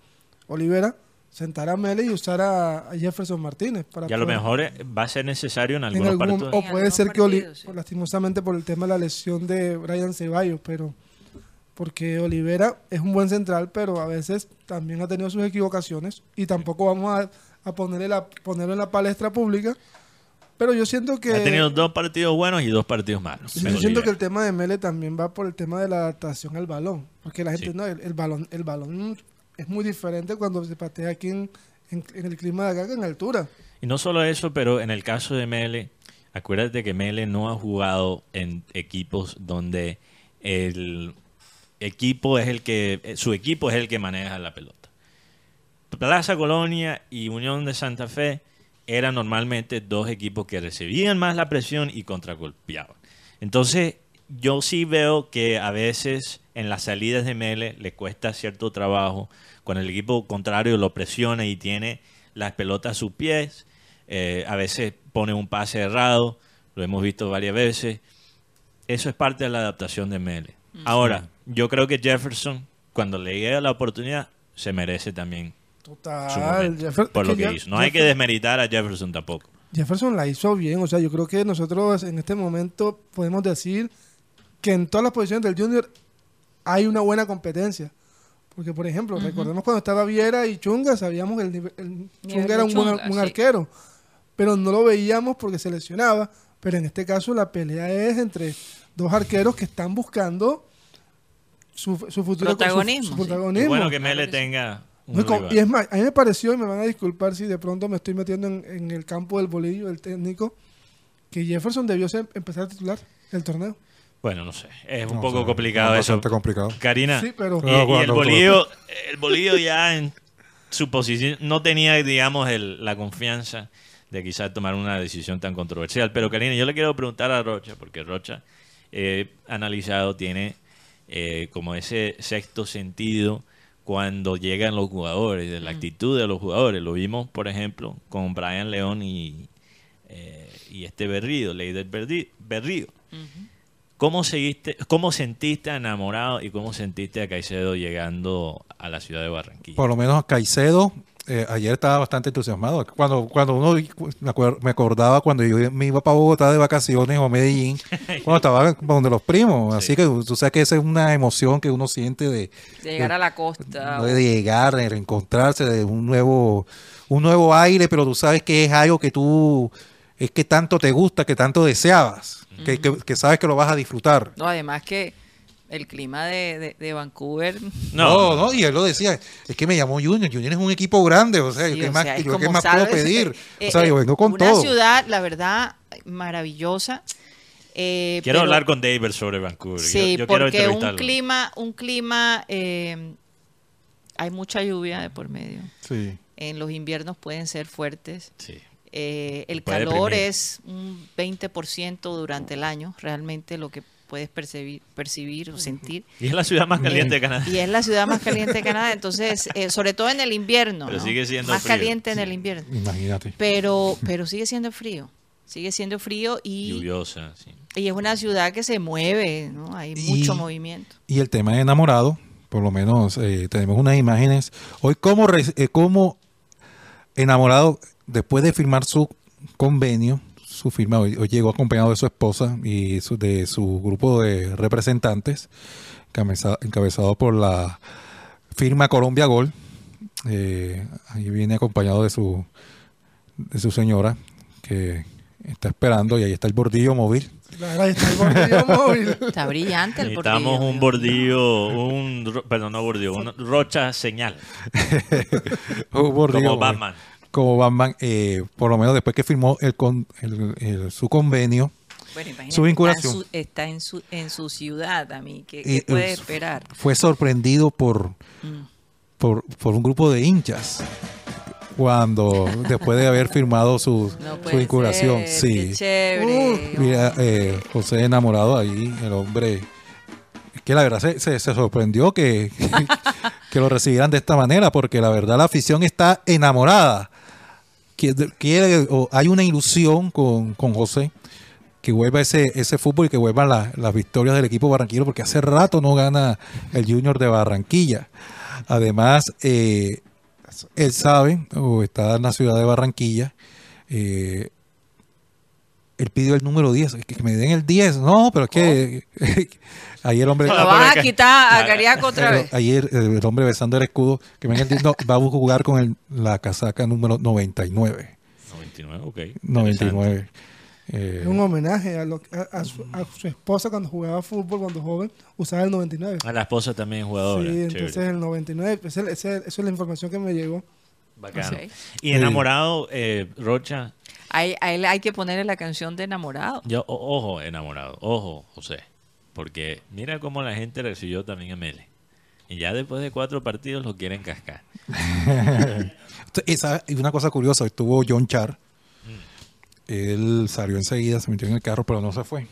Olivera, sentar a Mele y usar a, a Jefferson Martínez. Para Y a lo mejor eh, va a ser necesario en algún- partidos. o puede ser que Oli- sí. lastimosamente por el tema de la lesión de Brian Ceballos, pero porque Olivera es un buen central, pero a veces también ha tenido sus equivocaciones y tampoco vamos a, a ponerle la, ponerlo en la palestra pública. Pero yo siento que Ha tenido dos partidos buenos y dos partidos malos. yo siento que el tema de Mele también va por el tema de la adaptación al balón, porque la gente Sí. no el, el balón el balón es muy diferente cuando se patea aquí en, en- en el clima de acá que en altura. Y no solo eso, pero en el caso de Mele, acuérdate que Mele no ha jugado en equipos donde el equipo es el que, eh, su equipo es el que maneja la pelota. Plaza Colonia y Unión de Santa Fe eran normalmente dos equipos que recibían más la presión y contragolpeaban. Entonces, yo sí veo que a veces en las salidas de Mele le cuesta cierto trabajo cuando el equipo contrario lo presiona y tiene las pelotas a sus pies. eh, a veces pone un pase errado, lo hemos visto varias veces. Eso es parte de la adaptación de Mele. Ahora, yo creo que Jefferson, cuando le llegue la oportunidad, se merece también su Total. momento, Jeffer- por lo que hizo. No hay que desmeritar a Jefferson tampoco. Jefferson la hizo bien. O sea, yo creo que nosotros en este momento podemos decir que en todas las posiciones del Junior hay una buena competencia. Porque, por ejemplo, recordemos cuando estaba Viera y Chunga, sabíamos que el, nivel- el Chunga era un buen, Chunga, un sí. arquero. Pero no lo veíamos porque se lesionaba. Pero en este caso la pelea es entre dos arqueros que están buscando su, su futuro su- Protagonismo, su protagonismo. Es bueno que Mele tenga un No, y es más, a mí me pareció, y me van a disculpar si de pronto me estoy metiendo en, en el campo del bolillo, el técnico, que Jefferson debió ser, empezar a titular el torneo. Bueno, no sé. Es un No, poco o sea, complicado es eso. Bastante complicado. Karina, Sí, pero- y, el bolillo, el bolillo ya en su posición no tenía, digamos, el- la confianza de quizás tomar una decisión tan controversial. Pero Karina, yo le quiero preguntar a Rocha, porque Rocha, eh, analizado, tiene eh, como ese sexto sentido cuando llegan los jugadores, de la actitud de los jugadores. Lo vimos, por ejemplo, con Brian León y, eh, y este Berrío, Leider Berri- Berrío. ¿Cómo, seguiste, ¿Cómo sentiste a enamorado y cómo sentiste a Caicedo llegando a la ciudad de Barranquilla? Por lo menos Caicedo, eh, ayer estaba bastante entusiasmado. Cuando, cuando uno me, acuer- me acordaba cuando yo me iba para Bogotá de vacaciones o Medellín, cuando estaba donde los primos. Así que tú sabes que esa es una emoción que uno siente de, De llegar a la costa. de llegar, de reencontrarse, de un nuevo, un nuevo aire, pero tú sabes que es algo que tú, es que tanto te gusta, que tanto deseabas, que, que- que sabes que lo vas a disfrutar. No, además que el clima de, de- de Vancouver. No, no, y él lo decía, es que me llamó Junior, Junior es un equipo grande, o sea, sí, ¿qué o más, sea, yo qué más puedo pedir? eh, o sea, eh, yo vengo con una todo. ciudad, la verdad, maravillosa. eh, quiero pero- hablar con David sobre Vancouver. Yo- Sí, yo, porque un clima, un clima, eh, hay mucha lluvia de por medio. Sí. En los inviernos pueden ser fuertes. Sí. Eh, el calor deprimir. es un 20% durante el año, realmente lo que puedes percibir, percibir o sentir. Y es la ciudad más caliente de Canadá. Y es la ciudad más caliente de Canadá, entonces, eh, sobre todo en el invierno. Pero ¿no? sigue siendo Más frío. caliente en el invierno. Imagínate. Pero, pero sigue siendo frío. Sigue siendo frío y, Lluviosa, sí. y es una ciudad que se mueve, ¿no? Hay Y- mucho movimiento. Y el tema de enamorado, por lo menos eh, tenemos unas imágenes. Hoy, como, re- eh, como enamorado, después de firmar su convenio, su firma, hoy, hoy llegó acompañado de su esposa y su- de su grupo de representantes, encabeza- encabezado por la firma Colombia Gol. Eh, ahí viene acompañado de su, de su señora, que está esperando, y ahí está el bordillo móvil. Claro, ahí está el bordillo móvil. Está brillante el Necesitamos bordillo. un bordillo, un, perdón, no bordillo, un rocha señal, Un bordillo como móvil. Como Batman, eh, por lo menos después que firmó el, con- el- el- su convenio, Bueno, Su vinculación. Está en su, está en su, en su ciudad, a mí. ¿Qué, qué puede eh, esperar? fue sorprendido por, Mm. por, por un grupo de hinchas cuando después de haber firmado su, No su vinculación. ser, Sí. qué chévere. Mira, eh, José enamorado ahí, el hombre, es que la verdad se, se- se sorprendió que, que lo recibieran de esta manera, porque la verdad la afición está enamorada. O hay una ilusión con, con José que vuelva ese, ese fútbol y que vuelvan la- las victorias del equipo barranquillero, porque hace rato no gana el Junior de Barranquilla. Además, eh, él sabe, o está en la ciudad de Barranquilla, eh, él pidió el número 10, que, me den el 10. No, pero es que ayer el hombre... Lo Ah, vas porque- a quitar a Cariaco otra Pero vez. ayer eh, el hombre besando el escudo, que me den el 10, no, va a jugar con el- la casaca número 99. 99, ok. 99. Eh, Es un homenaje a, lo- a- a su, a su esposa cuando jugaba fútbol, cuando joven, usaba el 99. A la esposa también es jugadora. Sí, chévere. entonces el 99, ese- ese- esa es la información que me llegó. Bacano. Ok. Y enamorado, eh, Rocha, Hay, a él hay que ponerle la canción de enamorado. yo, o- ojo, enamorado, ojo, José. Porque mira cómo la gente recibió también a Mele. Y ya después de cuatro partidos lo quieren cascar. Y una cosa curiosa, estuvo John Char. Él salió enseguida, se metió en el carro, pero no se fue.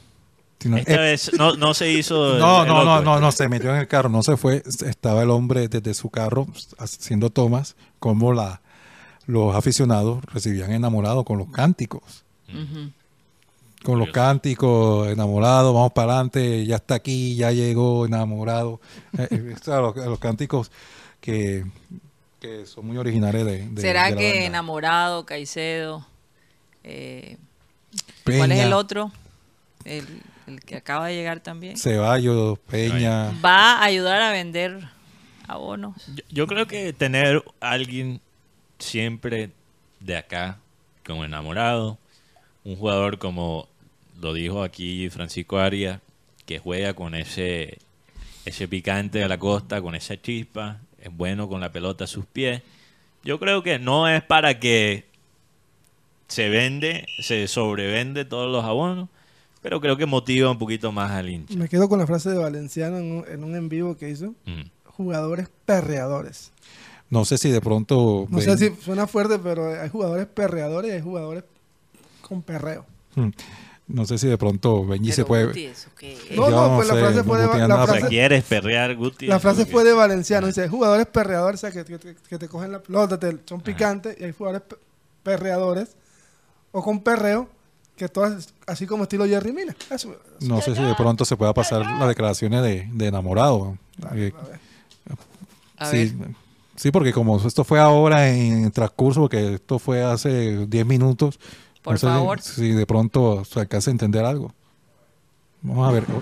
Sino- Esta eh, vez no, no se hizo. no, el no, no, no, no, se metió en el carro, no se fue. Estaba el hombre desde su carro haciendo tomas, como la, los aficionados recibían enamorados con los cánticos. Con los cánticos, enamorados, vamos para adelante, ya está aquí, ya llegó, enamorado. Eh, eh, los, los cánticos que, que son muy originales de, de- ¿Será de la que banda. enamorado, Caicedo? eh, Peña, ¿Cuál es el otro? El, el que acaba de llegar también. Ceballos, Peña. Va a ayudar a vender abonos. Yo, yo creo que tener alguien siempre de acá como enamorado, un jugador como lo dijo aquí Francisco Arias, que juega con ese, ese picante de la costa, con esa chispa, es bueno con la pelota a sus pies. Yo creo que no es para que se vende, se sobrevende todos los abonos, pero creo que motiva un poquito más al hincha. Me quedo con la frase de Valenciano en un, en un en vivo que hizo. Mm. Jugadores perreadores. No sé si de pronto. No ven- sé si suena fuerte, pero hay jugadores perreadores y hay jugadores con perreo. Mm. No sé si de pronto Benji se Pero, puede. Guti, ¿eso? No, no, no pues la sé, frase no fue de, la frase, ¿quieres perrear, Guti? la frase fue de Valenciano. Dice, jugadores perreadores, o sea, que, que- que te cogen la pelota, te- son picantes, y hay jugadores pe- perreadores o con perreo, que todas, así como estilo Jerry Mina. Eso- No sé si de pronto se pueda pasar las declaraciones de, de enamorado. Eh, A sí, ver. Sí, porque como esto fue ahora en transcurso, porque esto fue hace 10 minutos. Por no sé si- favor. Si, de pronto se alcanza a entender algo. Vamos a ver. No,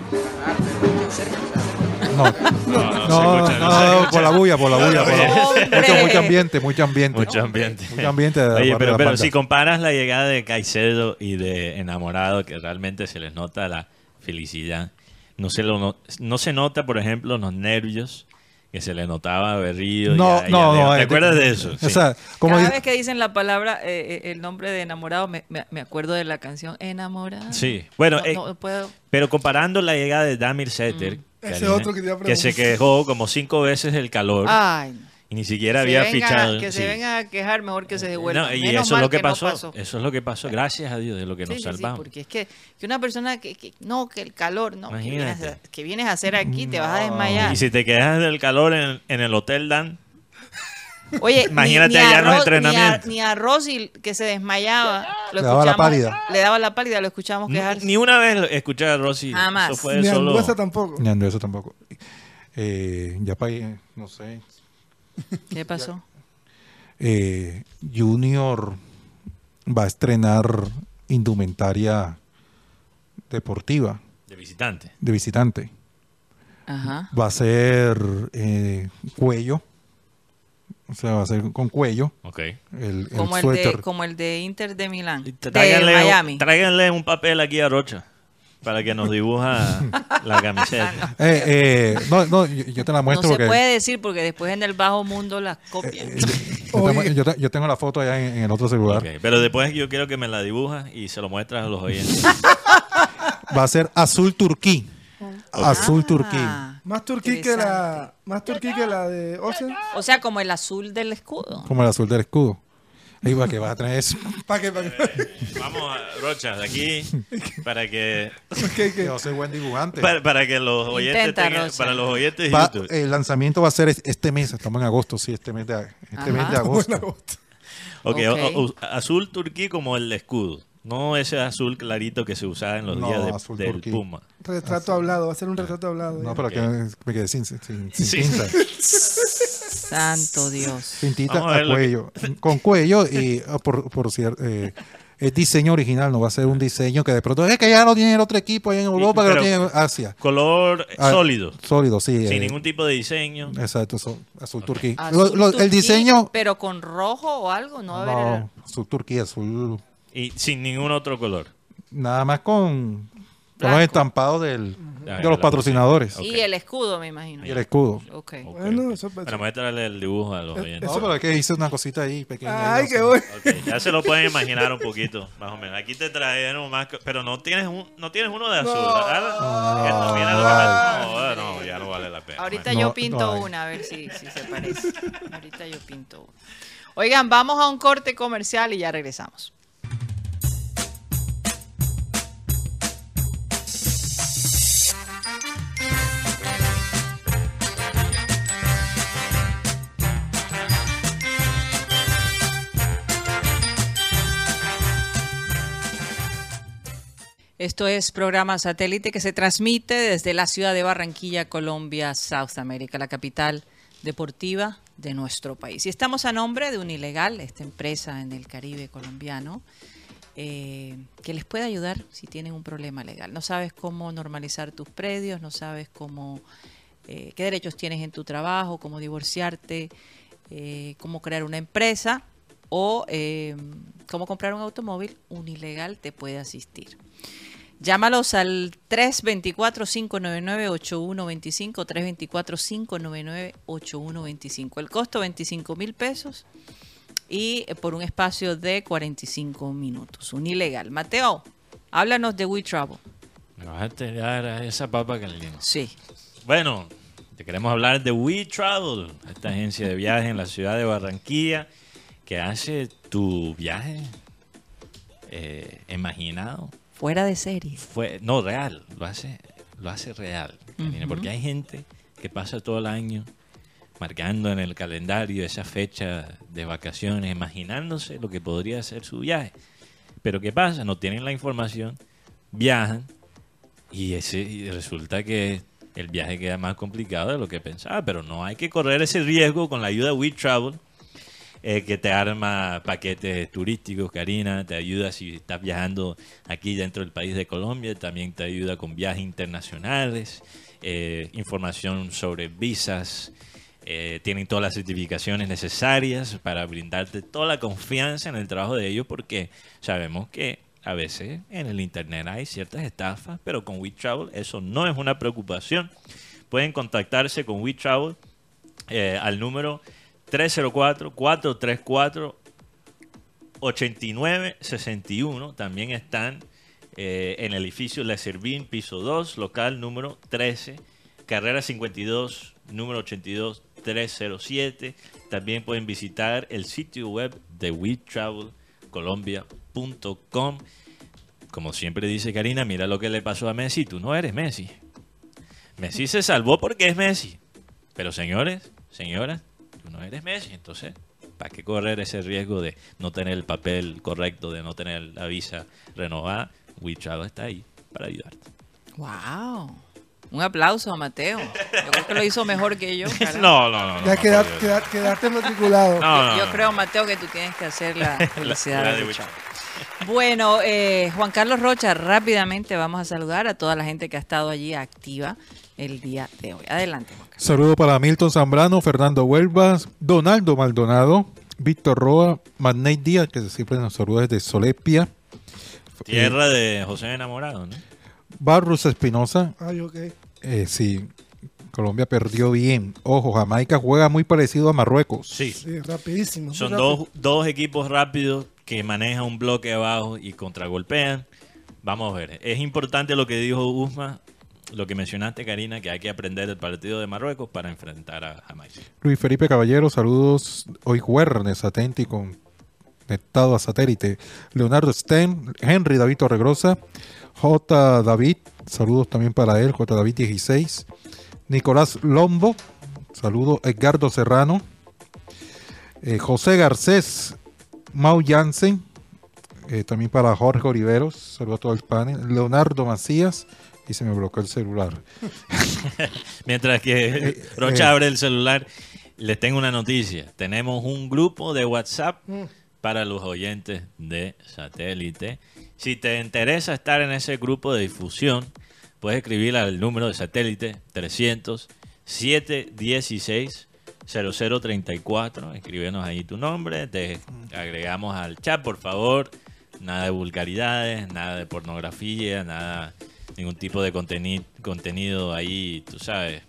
No, no, no, se escucha, no, por la bulla, por la bulla. por la- mucho, mucho ambiente, mucho ambiente. Mucho ambiente. Mucho ambiente. de la Oye, parte de pero, pero si comparas la llegada de Caicedo y de Enamorado, que realmente se les nota la felicidad, no se, lo no, no se nota, por ejemplo, los nervios que se le notaba y No, no, no. ¿Te eh, acuerdas de eso? O sea, como Cada dice- vez que dicen la palabra, eh, eh, el nombre de enamorado, me, me- me acuerdo de la canción Enamorado. Sí. Bueno, No, eh, no puedo. pero comparando la llegada de Damir Setter, Karina, otro que que se quejó como cinco veces del calor Ay, y ni siquiera había a- fichado. que sí. se vengan a quejar, mejor que se devuelvan. No, y Menos eso es lo que, no pasó. Eso es lo que pasó. Gracias a Dios de lo que Sí, nos sí, sí, salvamos. porque es que, que una persona que, que- no, que el calor, no, que vienes, a, que vienes a hacer aquí, te vas a desmayar. Y si te quedas del calor en, en el Hotel Dan, Oye, Imagínate ni, ni allá en los entrenamientos. Ni a, ni a Rosy, que se desmayaba, lo Le daba la pálida. Le daba la pálida, lo escuchamos quejarse. ni una vez escuché a Rosy. Jamás. Eso fue Ni solo. Tampoco. Ni Andrés tampoco. Eh, ya para ir, no sé. ¿Qué pasó? eh, Junior va a estrenar indumentaria deportiva De visitante. de visitante. Ajá. Va a ser eh, cuello. O sea, va a ser con cuello. Ok. El, el Como el, de, como el de Inter de Milán. De Tráiganle, Miami. tráiganle un papel aquí a Rocha para que nos dibuja la camiseta. Eh, eh, no, no, yo, yo te la No muestro se porque puede decir porque después en el bajo mundo las copian. yo, tengo, yo te- yo tengo la foto allá en, en el otro celular. Pero después yo quiero que me la dibujas y se lo muestras a los oyentes. Va a ser azul turquí. Azul turquí. Ah, Más turquí que la, más turquí que la de Osen. O sea, como el azul del escudo. Como el azul del escudo. Ahí va que vas a traer eso. ¿Para qué? ¿Para qué? Vamos a Rocha, de aquí para que Ok, ok. Yo soy buen dibujante. para, para que los oyentes Intenta, tengan- Rocha. para los oyentes YouTube. el lanzamiento va a ser es- este mes, estamos en agosto, sí, este mes de, este mes de agosto. Ok, Ok. o- o- azul turquí como el escudo. No ese azul clarito que se usaba en los No, días de- azul del turquí. Puma. Retrato hablado, va a ser un retrato hablado. No, ya. pero que me quedé sin, sin, sin Sí. tinta. Santo Dios. Vamos a que- cuello. Con cuello y ah, por, por cierto, eh, es diseño original, no va a ser un diseño que de pronto es que ya lo tiene el otro equipo ahí en Europa, que lo tiene en Asia. Color Ah, sólido, Sólido, sí. sin eh, ningún tipo de diseño. Exacto, azul turquí. Azul Lo- lo- el turquí, diseño. Pero con rojo o algo, no. No, azul turquí, azul. Y sin ningún otro color. Nada más con, los Blanco. estampados del, de los lo patrocinadores. Y el escudo, me imagino. Y el escudo. Ok. Ok, Bueno, eso pues, Bueno, muéstrale el dibujo a los oyentes. No, pero es que hice una cosita ahí pequeña. Ay, qué no bueno. Ya se lo pueden imaginar un poquito, más o menos. Aquí te trajeron más, pero no tienes un, no tienes uno de azul, ¿verdad? Esto, mira lo que vale. no, no, ya no vale la pena. Ahorita No, yo no pinto una, a ver si, si se parece. Ahorita yo pinto una. Oigan, vamos a un corte comercial y ya regresamos. Esto es programa satélite que se transmite desde la ciudad de Barranquilla, Colombia, South America, la capital deportiva de nuestro país. Y estamos a nombre de Unilegal, esta empresa en el Caribe colombiano, eh, que les puede ayudar si tienen un problema legal. No sabes cómo normalizar tus predios, no sabes cómo eh, qué derechos tienes en tu trabajo, cómo divorciarte, eh, cómo crear una empresa o cómo comprar un automóvil, Unilegal te puede asistir. Llámalos al 324-599-8125, 324-599-8125. El costo 25 mil pesos y eh, por un espacio de 45 minutos. Unilegal. Mateo, háblanos de We Travel. Me vas a tirar a esa papa caliente. Sí. Bueno, te queremos hablar de We Travel, esta agencia de viajes en la ciudad de Barranquilla que hace tu viaje eh, imaginado. Fuera de serie. Fue, no, real, lo hace, lo hace real. Porque hay gente que pasa todo el año marcando en el calendario esa fecha de vacaciones, imaginándose lo que podría ser su viaje. Pero ¿qué pasa? No tienen la información, viajan y, ese, y resulta que el viaje queda más complicado de lo que pensaba. Pero no hay que correr ese riesgo con la ayuda de We Travel eh, que te arma paquetes turísticos, Karina, te ayuda si estás viajando aquí dentro del país de Colombia, también te ayuda con viajes internacionales, eh, información sobre visas, eh, tienen todas las certificaciones necesarias para brindarte toda la confianza en el trabajo de ellos porque sabemos que a veces en el internet hay ciertas estafas, pero con WeTravel eso no es una preocupación. Pueden contactarse con WeTravel al número 304-434-8961. También están eh, en el edificio Le Servín, piso 2, local número 13, carrera 52, número 82307. También pueden visitar el sitio web de WeTravelColombia.com. Como siempre dice Karina, mira lo que le pasó a Messi. Tú no eres Messi. Messi se salvó porque es Messi. Pero señores, señoras, tú no eres Messi. Entonces, ¿para qué correr ese riesgo de no tener el papel correcto, de no tener la visa renovada? WeTravel está ahí para ayudarte. Wow. Un aplauso a Mateo. Yo creo que lo hizo mejor que yo. No, no, no. no, Ya no, queda- por Dios. queda- quedaste matriculado. No, no, Yo no. creo, Mateo, que tú tienes que hacer la publicidad la de de. Wichita. Bueno, eh, Juan Carlos Rocha, rápidamente vamos a saludar a toda la gente que ha estado allí activa el día de hoy. Adelante, Juan Carlos. Saludo para Milton Zambrano, Fernando Huelvas, Donaldo Maldonado, Víctor Roa, Magnate Díaz, que siempre nos saluda desde Solepia, Tierra de José Enamorado, ¿no? Barros Espinosa, Ay, ok. eh, sí, Colombia perdió bien. Ojo, Jamaica juega muy parecido a Marruecos. Sí. Sí, rapidísimo. Son dos, dos equipos rápidos que manejan un bloque abajo y contragolpean. Vamos a ver. Es importante lo que dijo Usma, lo que mencionaste, Karina, que hay que aprender del partido de Marruecos para enfrentar a Jamaica. Luis Felipe Caballero, saludos hoy jueves, atento y conectado a satélite. Leonardo Sten, Henry David Torregrosa, J. David, saludos también para él, J. David 16. Nicolás Lombo, saludos Edgardo Serrano. Eh, José Garcés, Mau Jansen, eh, también para Jorge Oliveros, saludos a todo el panel. Leonardo Macías, y se me bloqueó el celular. Mientras que Eh, Rocha eh. abre el celular, les tengo una noticia. Tenemos un grupo de WhatsApp para los oyentes de satélite. Si te interesa estar en ese grupo de difusión, puedes escribir al número de satélite 300 716 0034. Escríbenos ahí tu nombre, te agregamos al chat, por favor. Nada de vulgaridades, nada de pornografía, nada ningún tipo de conteni- contenido ahí, tú sabes,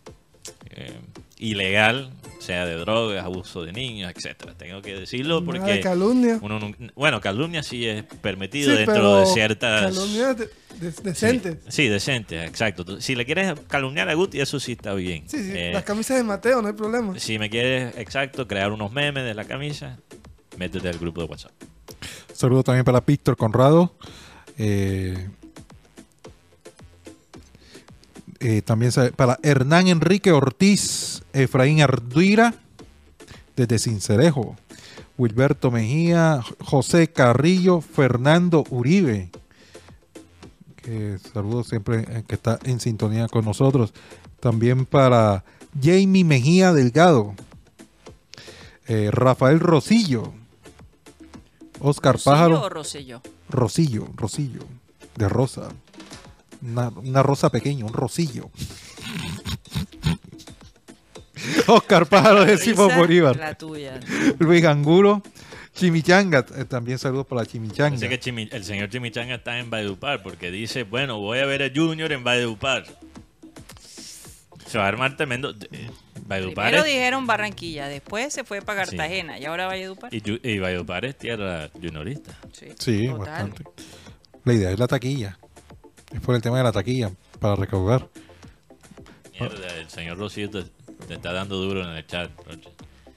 eh, ilegal, sea de drogas, abuso de niños, etcétera. Tengo que decirlo Nada de porque calumnia. uno bueno, calumnia sí es permitido Sí, dentro pero de ciertas calumnias de- de- decentes. Sí, sí, decente, exacto. Tú- Si le quieres calumniar a Guti, eso sí está bien. Sí, sí, Eh, las camisas de Mateo, no hay problema. si me quieres, exacto, crear unos memes de la camisa, métete al grupo de WhatsApp. Saludo también para Víctor Conrado. Eh, eh, también para Hernán Enrique Ortiz, Efraín Arduira, desde Cincerejo. Wilberto Mejía, José Carrillo, Fernando Uribe. Que saludo siempre eh, que está en sintonía con nosotros. También para Jamie Mejía Delgado. Eh, Rafael Rosillo. Oscar ¿Rosillo Pájaro. o Rosselló? Rosillo, Rosillo, de rosa. Una, una rosa pequeña, un rosillo. Oscar Pájaro de Simón Bolívar. La tuya. Luis Angulo. Chimichanga, eh, también saludos para la Chimichanga. Pensé que Chimi- el señor Chimichanga está en Valledupar porque dice, bueno, voy a ver a Junior en Valledupar. Se va a armar tremendo... eh, Valledupar Primero es- dijeron Barranquilla, después se fue para Sí. Cartagena y ahora Valledupar. y, y Valledupar es tierra juniorista. Sí, Sí, bastante. La idea es la taquilla. Es por el tema de la taquilla, para recaudar. Mierda, el señor Rocío te, te está dando duro en el chat. Rocha.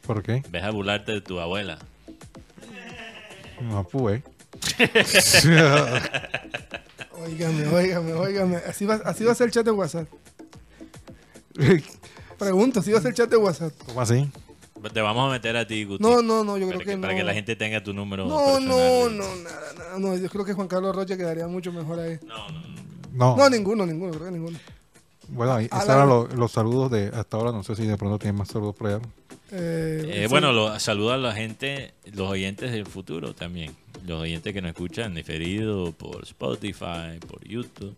¿Por qué? Ves a burlarte de tu abuela. No pues. Óigame, óigame, óigame. Así va, así va a ser el chat de WhatsApp. Pregunto, ¿así va a ser el chat de WhatsApp? ¿Cómo así? Te vamos a meter a ti, Guti. No, no, no, yo creo que, no. Para que la gente tenga tu número No, personal. no, no, nada, nada. No, yo creo que Juan Carlos Rocha quedaría mucho mejor ahí. No, no, no. No. No, ninguno, ninguno, creo que ninguno. Bueno, ahí, Ah, esos la- eran los, los saludos de hasta ahora. No sé si de pronto tienen más saludos por allá. Eh, Eh, sí. Bueno, lo, saluda a la gente, los oyentes del futuro también. Los oyentes que nos escuchan diferido por Spotify, por YouTube,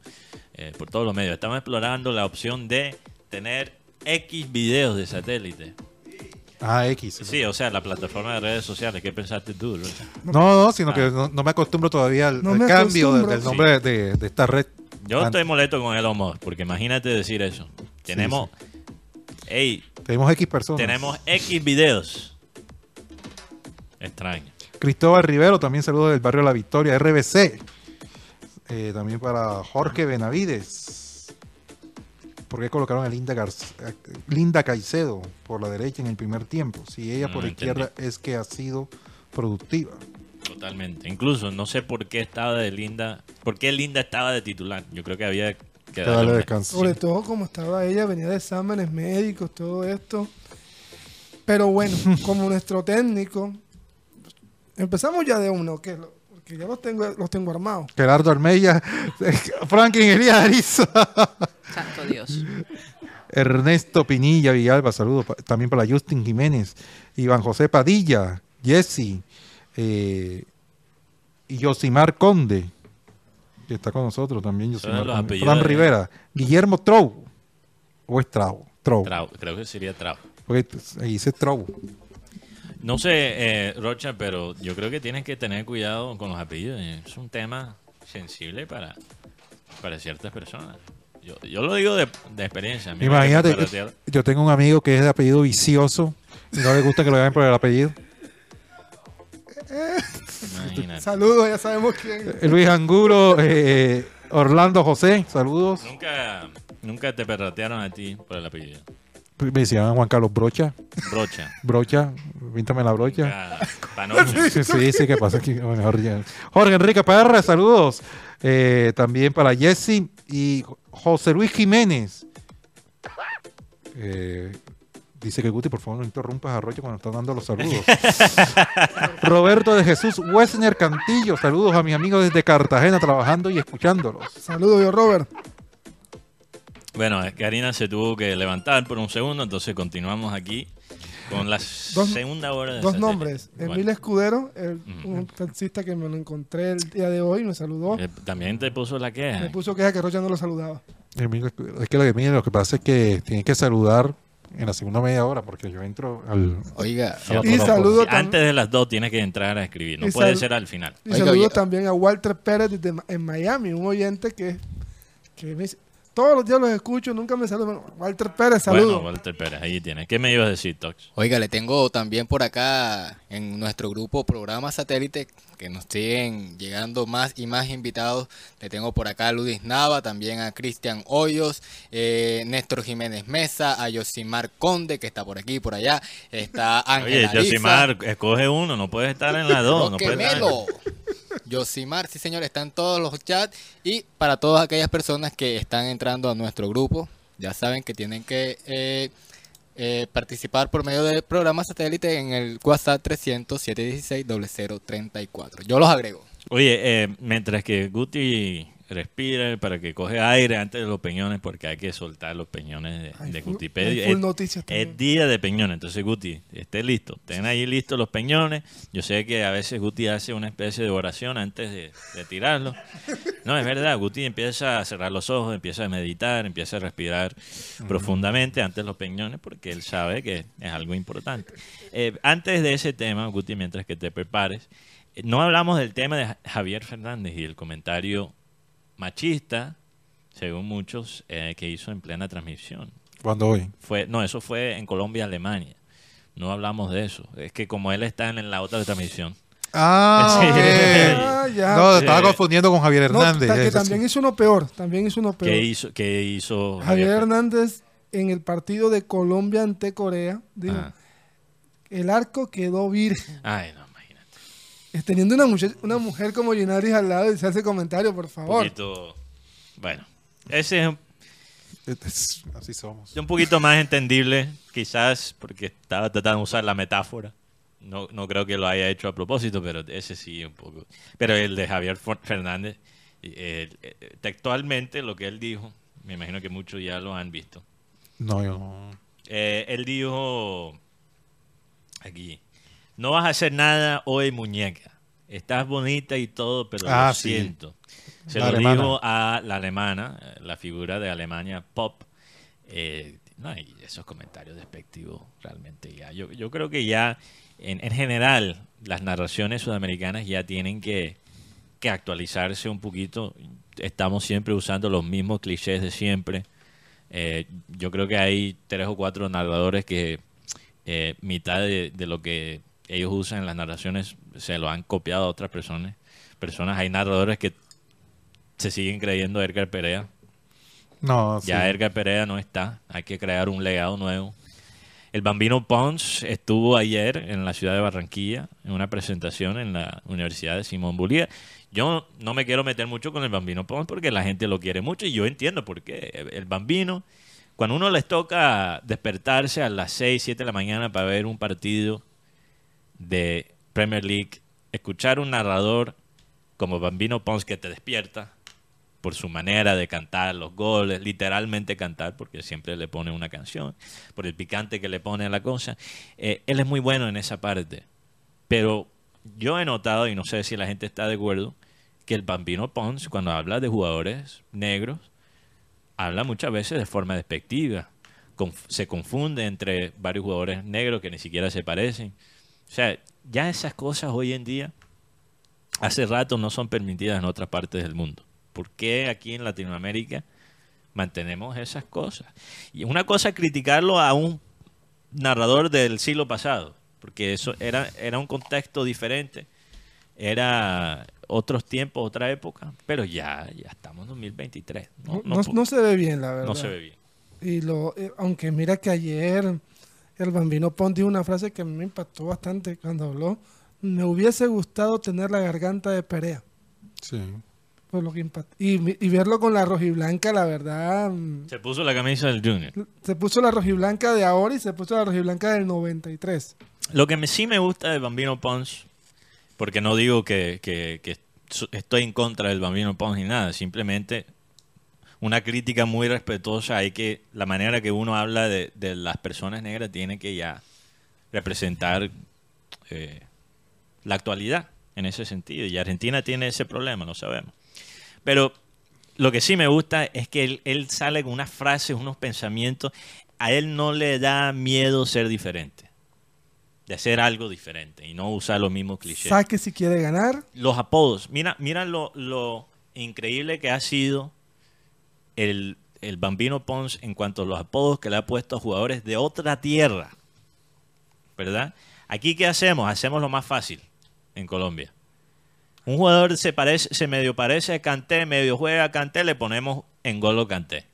eh, por todos los medios. Estamos explorando la opción de tener X videos de satélite. Ah, X. Sí, o sea, la plataforma de redes sociales. ¿Qué pensaste tú? No, no, sino Ah. que no, no me acostumbro todavía al, No al me cambio acostumbro. del nombre de, de esta red. Yo estoy molesto con Elon Musk, porque imagínate decir eso. Tenemos, hey, Tenemos X personas. tenemos X videos. Extraño. Cristóbal Rivero, también saludos del barrio La Victoria, RBC. Eh, también para Jorge Benavides. ¿Por qué colocaron a Linda, eh, Linda Caicedo por la derecha en el primer tiempo? Si ella No por la entendí. izquierda es que ha sido productiva. Totalmente. Incluso no sé por qué estaba de Linda, por qué Linda estaba de titular. Yo creo que había que darle descanso. Sobre todo como estaba ella, venía de exámenes médicos, todo esto. Pero bueno, como nuestro técnico, empezamos ya de uno, que lo- porque ya los tengo, los tengo armados. Gerardo Armella, Franklin Elías Ariza, Santo Dios. Ernesto Pinilla Villalba, saludos también para Justin Jiménez, Iván José Padilla, Jesse eh, y Yosimar Conde, que está con nosotros también, Conde. Fran de- Rivera, Guillermo Trou, o es Trau, Trou, Trau, creo que sería Trau. porque ahí dice Trou. No sé, eh, Rocha, pero yo creo que tienes que tener cuidado con los apellidos. Es un tema sensible para, para ciertas personas. Yo, yo lo digo de, de experiencia. Imagínate, yo tengo un amigo que es de apellido vicioso y no le gusta que lo llamen por el apellido. Saludos, ya sabemos quién. Eh, Luis Angulo, eh, Orlando José, saludos. Nunca, nunca te perratearon a ti por el apellido. Me decían Juan Carlos Brocha, Brocha. Brocha, píntame la brocha. Nunca-. Sí, sí, sí, que pasa aquí. Bueno, Jorge, ya. Jorge Enrique Parra, saludos. Eh, también para Jesse y José Luis Jiménez. Eh, dice que Guti, por favor, no interrumpas a Rocha cuando está dando los saludos. Roberto de Jesús Wesner Cantillo, saludos a mis amigos desde Cartagena trabajando y escuchándolos. Saludos, yo Robert. Bueno, es que Karina se tuvo que levantar por un segundo, entonces continuamos aquí con la Dos- segunda hora de Dos satélite. nombres. Bueno, Emil Escudero, el- un taxista que me lo encontré el día de hoy, me saludó. eh, también te puso la queja. Me puso queja que Rocha no lo saludaba. Escudero. Es que lo que, mire, lo que pasa es que tienen que saludar en la segunda media hora porque yo entro al... Oiga, Y saludo antes de las dos tienes que entrar a escribir, no Y puede sal- ser al final. Y Oiga, saludo oye. también a Walter Pérez en Miami, un oyente que, que me dice, todos los días los escucho, nunca me saludan. Walter Pérez, Bueno, saludos. Walter Pérez, ahí tienes. ¿Qué me ibas a decir, Tox? Oiga, le tengo también por acá en nuestro grupo Programa Satélite, que nos siguen llegando más y más invitados. Le tengo por acá a Ludis Nava, también a Cristian Hoyos, eh, Néstor Jiménez Mesa, a Yosimar Conde, que está por aquí y por allá. Está Oye, Ángel Josimar, escoge uno, no puedes estar en las dos. No puedes estar-. Yosimar, sí señor, está en todos los chats y para todas aquellas personas que están entrando a nuestro grupo, ya saben que tienen que eh, eh, participar por medio del programa satélite en el WhatsApp 300 716 0034. Yo los agrego. Oye, eh, mientras que Guti respira para que coge aire antes de los peñones, porque hay que soltar los peñones de, full- Gutipedia. full Es- noticias también. Es día de peñones, entonces Guti, esté listo. Ten ahí listos los peñones. Yo sé que a veces Guti hace una especie de oración antes de, de tirarlo. No, es verdad, Guti empieza a cerrar los ojos, empieza a meditar, empieza a respirar profundamente antes de los peñones, porque él sabe que es algo importante. Eh, antes de ese tema, Guti, mientras que te prepares, eh, no hablamos del tema de Ja- Javier Fernández y el comentario machista, según muchos, eh, que hizo en plena transmisión Cuando hoy. fue no eso fue en Colombia Alemania no hablamos de eso es que como él está en la otra transmisión Ah, Sí. ok. Ah, ya. No, estaba Sí. confundiendo con Javier No, Hernández. ta- que eso también sí. hizo uno peor, también hizo uno peor. qué hizo qué hizo Javier Hernández en el partido de Colombia ante Corea, dijo, Ah. el arco quedó virgen. ay no Teniendo una mujer, una mujer como Ginaris al lado y se hace comentario, por un favor. poquito bueno ese es un, Así somos. un poquito más entendible quizás porque estaba tratando de usar la metáfora no, no creo que lo haya hecho a propósito pero ese sí un poco pero el de Javier Fernández eh, textualmente lo que él dijo me imagino que muchos ya lo han visto No, yo no. Eh, él dijo aquí, no vas a hacer nada hoy, muñeca. Estás bonita y todo, pero Ah, lo sí. siento. Se La lo alemana. dijo a la alemana, eh, la figura de Alemania pop. Eh, no, y esos comentarios despectivos realmente ya. Yo, yo creo que ya, en, en general, las narraciones sudamericanas ya tienen que, que actualizarse un poquito. Estamos siempre usando los mismos clichés de siempre. Eh, yo creo que hay tres o cuatro narradores que eh, mitad de, de lo que ellos usan en las narraciones se lo han copiado a otras personas. Personas, hay narradores que se siguen creyendo Edgar Perea. No, Ya sí. Edgar Perea no está. Hay que crear un legado nuevo. El Bambino Pons estuvo ayer en la ciudad de Barranquilla en una presentación en la Universidad de Simón Bolívar. Yo no me quiero meter mucho con el Bambino Pons porque la gente lo quiere mucho y yo entiendo por qué. El Bambino, cuando uno les toca despertarse a las 6, 7 de la mañana para ver un partido de Premier League, escuchar un narrador como Bambino Pons que te despierta por su manera de cantar los goles, literalmente cantar, porque siempre le pone una canción, por el picante que le pone a la cosa. Eh, él es muy bueno en esa parte. Pero yo he notado, y no sé si la gente está de acuerdo, que el Bambino Pons, cuando habla de jugadores negros, habla muchas veces de forma despectiva. Se confunde entre varios jugadores negros que ni siquiera se parecen. O sea, ya esas cosas hoy en día, hace rato no son permitidas en otras partes del mundo. ¿Por qué aquí en Latinoamérica mantenemos esas cosas? Y una cosa es criticarlo a un narrador del siglo pasado, porque eso era, era un contexto diferente, era otros tiempos, otra época, pero ya, ya estamos en 2023. No, No, no no- pu- no se ve bien, la verdad. no se ve bien. Y lo, eh, aunque mira que ayer el bambino Pont dijo una frase que me impactó bastante cuando habló. Me hubiese gustado tener la garganta de Perea. Sí. Por lo que y, verlo con la rojiblanca, la verdad. mm, Se puso la camisa del Junior. Se puso la rojiblanca de ahora y se puso la rojiblanca del 93. Lo que me- sí me gusta de Bambino Pons, porque no digo que, que- estoy en contra del Bambino Pons ni nada, simplemente una crítica muy respetuosa. Hay que, la manera que uno habla de, de las personas negras tiene que ya representar eh, la actualidad en ese sentido. Y Argentina tiene ese problema, lo sabemos. Pero lo que sí me gusta es que él, él sale con unas frases, unos pensamientos. A él no le da miedo ser diferente de hacer algo diferente y no usar los mismos clichés. Saque si quiere ganar. Los apodos, mira, mira lo, lo increíble que ha sido el, el Bambino Pons en cuanto a los apodos que le ha puesto a jugadores de otra tierra. ¿Verdad? Aquí, ¿qué hacemos? Hacemos lo más fácil en Colombia. Un jugador se parece, se medio parece a Canté, medio juega a Canté, le ponemos en golo Canté.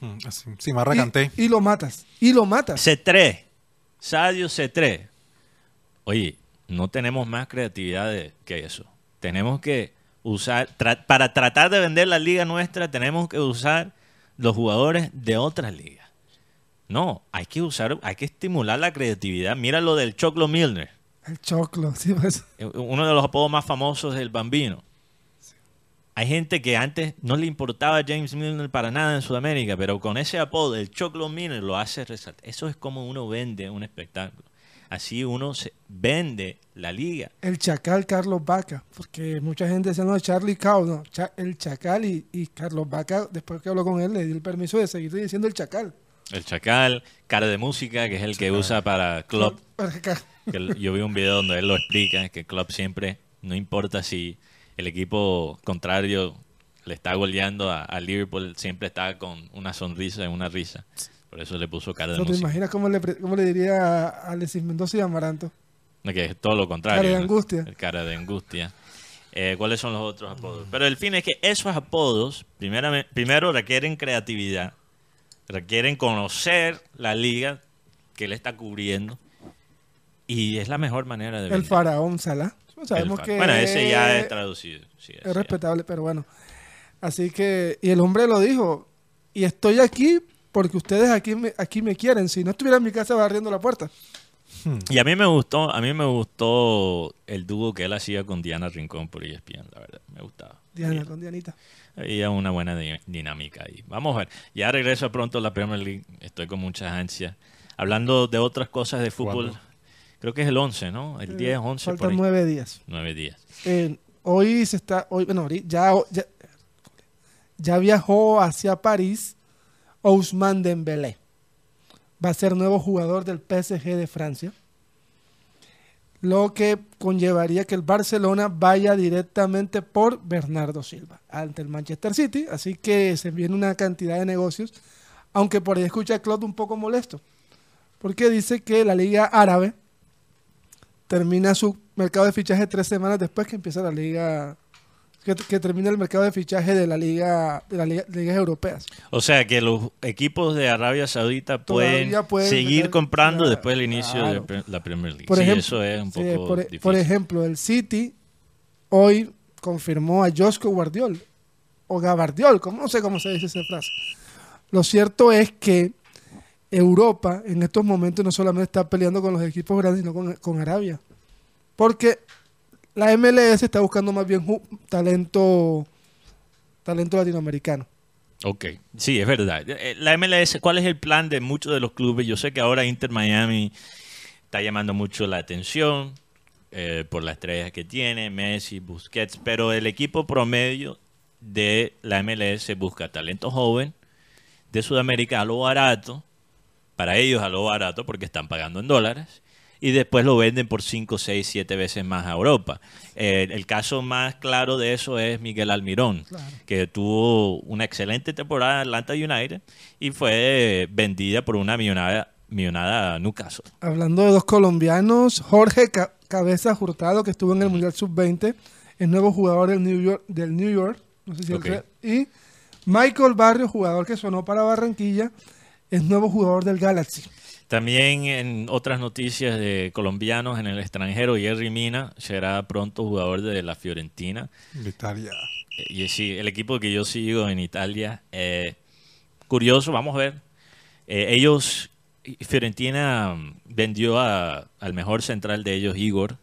Mm, así, Cimarra Canté. Y, y lo matas. Y lo matas. C3, Sadio C3. Oye, no tenemos más creatividad de- que eso. Tenemos que usar, tra- para tratar de vender la liga nuestra, tenemos que usar los jugadores de otras ligas. No, hay que usar, hay que estimular la creatividad. Mira lo del Choclo Milner, El choclo. Sí, pues. eh, uno de los apodos más famosos del Bambino. Hay gente que antes no le importaba James Milner para nada en Sudamérica, pero con ese apodo, el Choclo Milner, lo hace resaltar. Eso es como uno vende un espectáculo. Así uno se vende la liga. El chacal Carlos Vaca. Porque mucha gente decía, no, Charlie Cow, no. Cha- el chacal y, y Carlos Vaca, después que habló con él, le dio el permiso de seguir diciendo el chacal. El Chacal, cara de música, que es el que usa para Club. que yo vi un video donde él lo explica, que Club siempre, no importa si el equipo contrario le está goleando a, a Liverpool, siempre está con una sonrisa y una risa. Por eso le puso cara de ¿No te música. imaginas cómo le, pre- cómo le diría a Alexis Mendoza y Amaranto? No, que es todo lo contrario. Cara de ¿no? angustia. El cara de angustia. Eh, ¿Cuáles son los otros apodos? Pero el fin es que esos apodos, primeramente, primero requieren creatividad, requieren conocer la liga que él está cubriendo y es la mejor manera de El vender. faraón Salah. Sabemos El que Bueno, ese ya es traducido. sí, es ya. respetable, pero bueno. Así que, y el hombre lo dijo, y estoy aquí porque ustedes aquí me, aquí me quieren. Si no estuviera en mi casa barriendo la puerta. Y a mí me gustó, a mí me gustó el dúo que él hacía con Diana Rincón por ESPN, la verdad, me gustaba. Diana con Dianita. Había una buena di- dinámica ahí. Vamos a ver. Ya regresa pronto la Premier League. Estoy con muchas ansias. Hablando de otras cosas de fútbol. ¿Cuándo? Creo que es el 11, ¿no? El 10, 11 por Faltan ahí. nueve días. Nueve días. Eh, hoy se está, hoy, bueno, ya, ya, ya viajó hacia París Ousmane Dembélé. Va a ser nuevo jugador del PSG de Francia. Lo que conllevaría que el Barcelona vaya directamente por Bernardo Silva ante el Manchester City. Así que se viene una cantidad de negocios. Aunque por ahí escucha a Claude un poco molesto. Porque dice que la Liga Árabe termina su mercado de fichaje tres semanas después que empieza la liga que, que termina el mercado de fichaje de la liga de las liga- ligas europeas O sea que los equipos de Arabia Saudita pueden, seguir meter- comprando claro, después del inicio de claro. la Premier League. por sí, ejemplo eso es un sí, poco por, difícil. por ejemplo el City hoy confirmó a Josco Guardiol o Gabardiol como no sé cómo se dice esa frase lo cierto es que Europa en estos momentos no solamente está peleando con los equipos grandes sino con, con Arabia porque la MLS está buscando más bien talento talento latinoamericano Ok, sí, es verdad. Eh, La MLS, ¿cuál es el plan de muchos de los clubes? Yo sé que ahora Inter Miami está llamando mucho la atención eh, por las estrellas que tiene, Messi, Busquets, pero el equipo promedio de la MLS busca talento joven de Sudamérica a lo barato, para ellos a lo barato porque están pagando en dólares, y después lo venden por 5, 6, 7 veces más a Europa. Eh, el caso más claro de eso es Miguel Almirón, que tuvo una excelente temporada en Atlanta United y fue vendida por una millonada, millonada a Newcastle. Hablando de dos colombianos, Jorge Ca- Cabeza Hurtado, que estuvo en el Mundial Sub-20, es nuevo jugador del New York, del New York no sé si y Michael Barrio, jugador que sonó para Barranquilla, es nuevo jugador del Galaxy. También en otras noticias de colombianos en el extranjero, Jerry Mina será pronto jugador de la Fiorentina. De Italia. Eh, Y sí, el equipo que yo sigo en Italia, eh, curioso, vamos a ver. Eh, ellos, Fiorentina vendió a- al mejor central de ellos, Igor,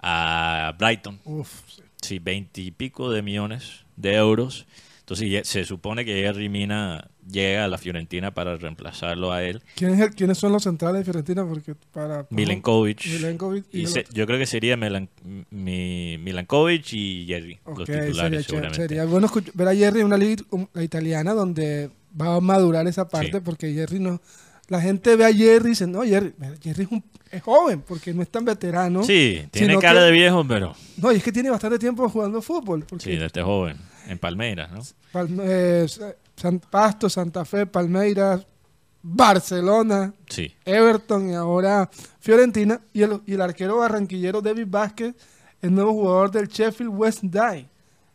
a Brighton. Uf, Sí, veinte y pico de millones de euros. Entonces se supone que Jerry Mina llega a la Fiorentina para reemplazarlo a él. ¿Quién es el- ¿Quiénes son los centrales de Fiorentina? Porque para Milenkovic. Milenkovic y Y se- yo creo que sería Melan- mi, Milankovic y Jerry, los Ok, titulares sería, seguramente. sería bueno ver a Jerry en una liga la italiana donde va a madurar esa parte Sí. porque Jerry no... La gente ve a Jerry y dice, no, Jerry, Jerry es, un- es joven porque no es tan veterano. Sí, tiene cara que- de viejo, pero No, y es que tiene bastante tiempo jugando fútbol. Porque sí, desde joven, en Palmeiras, ¿no? Palme- eh, San Pasto, Santa Fe, Palmeiras, Barcelona, Sí. Everton y ahora Fiorentina. Y el, y el arquero barranquillero David Vázquez, el nuevo jugador del Sheffield Wednesday.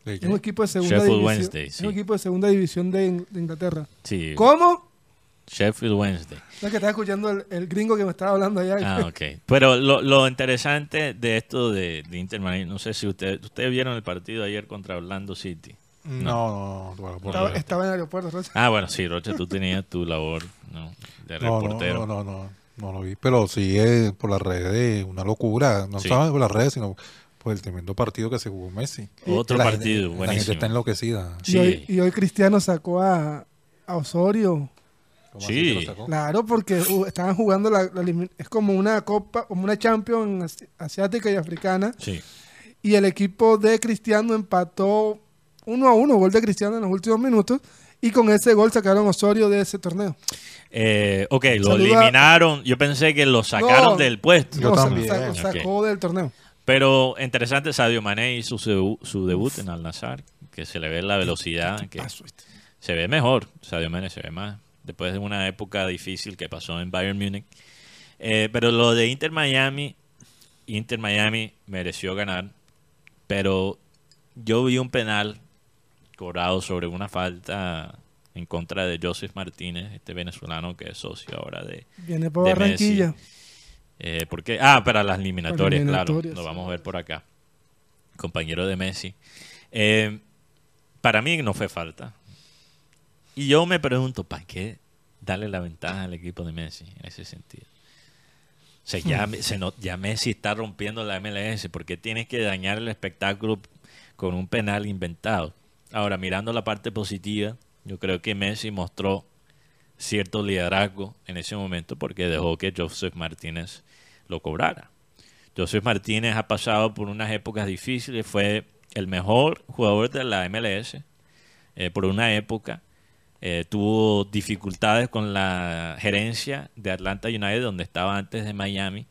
¿De Es un equipo de segunda Sheffield división. Wednesday, Es un equipo de segunda división de, In- de Inglaterra. Sí. ¿Cómo? Sheffield Wednesday. Es que estaba escuchando el, el gringo que me estaba hablando allá. Ah, ok. Pero lo, lo interesante de esto de, de Inter no sé si ustedes ustedes vieron el partido ayer contra Orlando City. No, no, no. por estaba, estaba en el aeropuerto. Rocha. Ah, bueno, sí, Rocha, tú tenías tu labor ¿no? de No, no, reportero. no, no, no, no lo vi, pero sí eh, por las redes, una locura, no Sí. solamente por las redes, sino por el tremendo partido que se jugó Messi. Otro La partido, gente- La buenísimo. gente está enloquecida. Y, Sí. hoy, y hoy Cristiano sacó a, a Osorio. ¿Cómo Sí. así que lo sacó? Claro, porque uh, estaban jugando la, la es como una copa, como una Champions asi- asiática y africana. Sí. Y el equipo de Cristiano empató uno a uno, gol de Cristiano en los últimos minutos. Y con ese gol sacaron a Osorio de ese torneo. Eh, ok, lo Saluda- eliminaron. Yo pensé que lo sacaron No. del puesto. Yo No, también. sacó del torneo. Pero interesante, Sadio Mané hizo su, su debut en Al Nazar, que se le ve la velocidad, que Paso este. se ve mejor. Sadio Mané se ve más. Después de una época difícil que pasó en Bayern Múnich. Eh, pero lo de Inter Miami, Inter Miami mereció ganar. Pero yo vi un penal cobrado sobre una falta en contra de Joseph Martínez, este venezolano que es socio ahora de, Viene por de Barranquilla. Messi. Eh, ¿por qué? Ah, para las eliminatorias, eliminatorias, claro. Lo vamos a ver por acá. Compañero de Messi. Eh, para mí no fue falta. Y yo me pregunto, ¿para qué darle la ventaja al equipo de Messi en ese sentido? O sea, ya, se no- ya Messi está rompiendo la MLS. ¿Por qué tienes que dañar el espectáculo con un penal inventado? Ahora, mirando la parte positiva, yo creo que Messi mostró cierto liderazgo en ese momento porque dejó que Joseph Martínez lo cobrara. Joseph Martínez ha pasado por unas épocas difíciles, fue el mejor jugador de la MLS eh, por una época. Eh, tuvo dificultades con la gerencia de Atlanta United, donde estaba antes de Miami,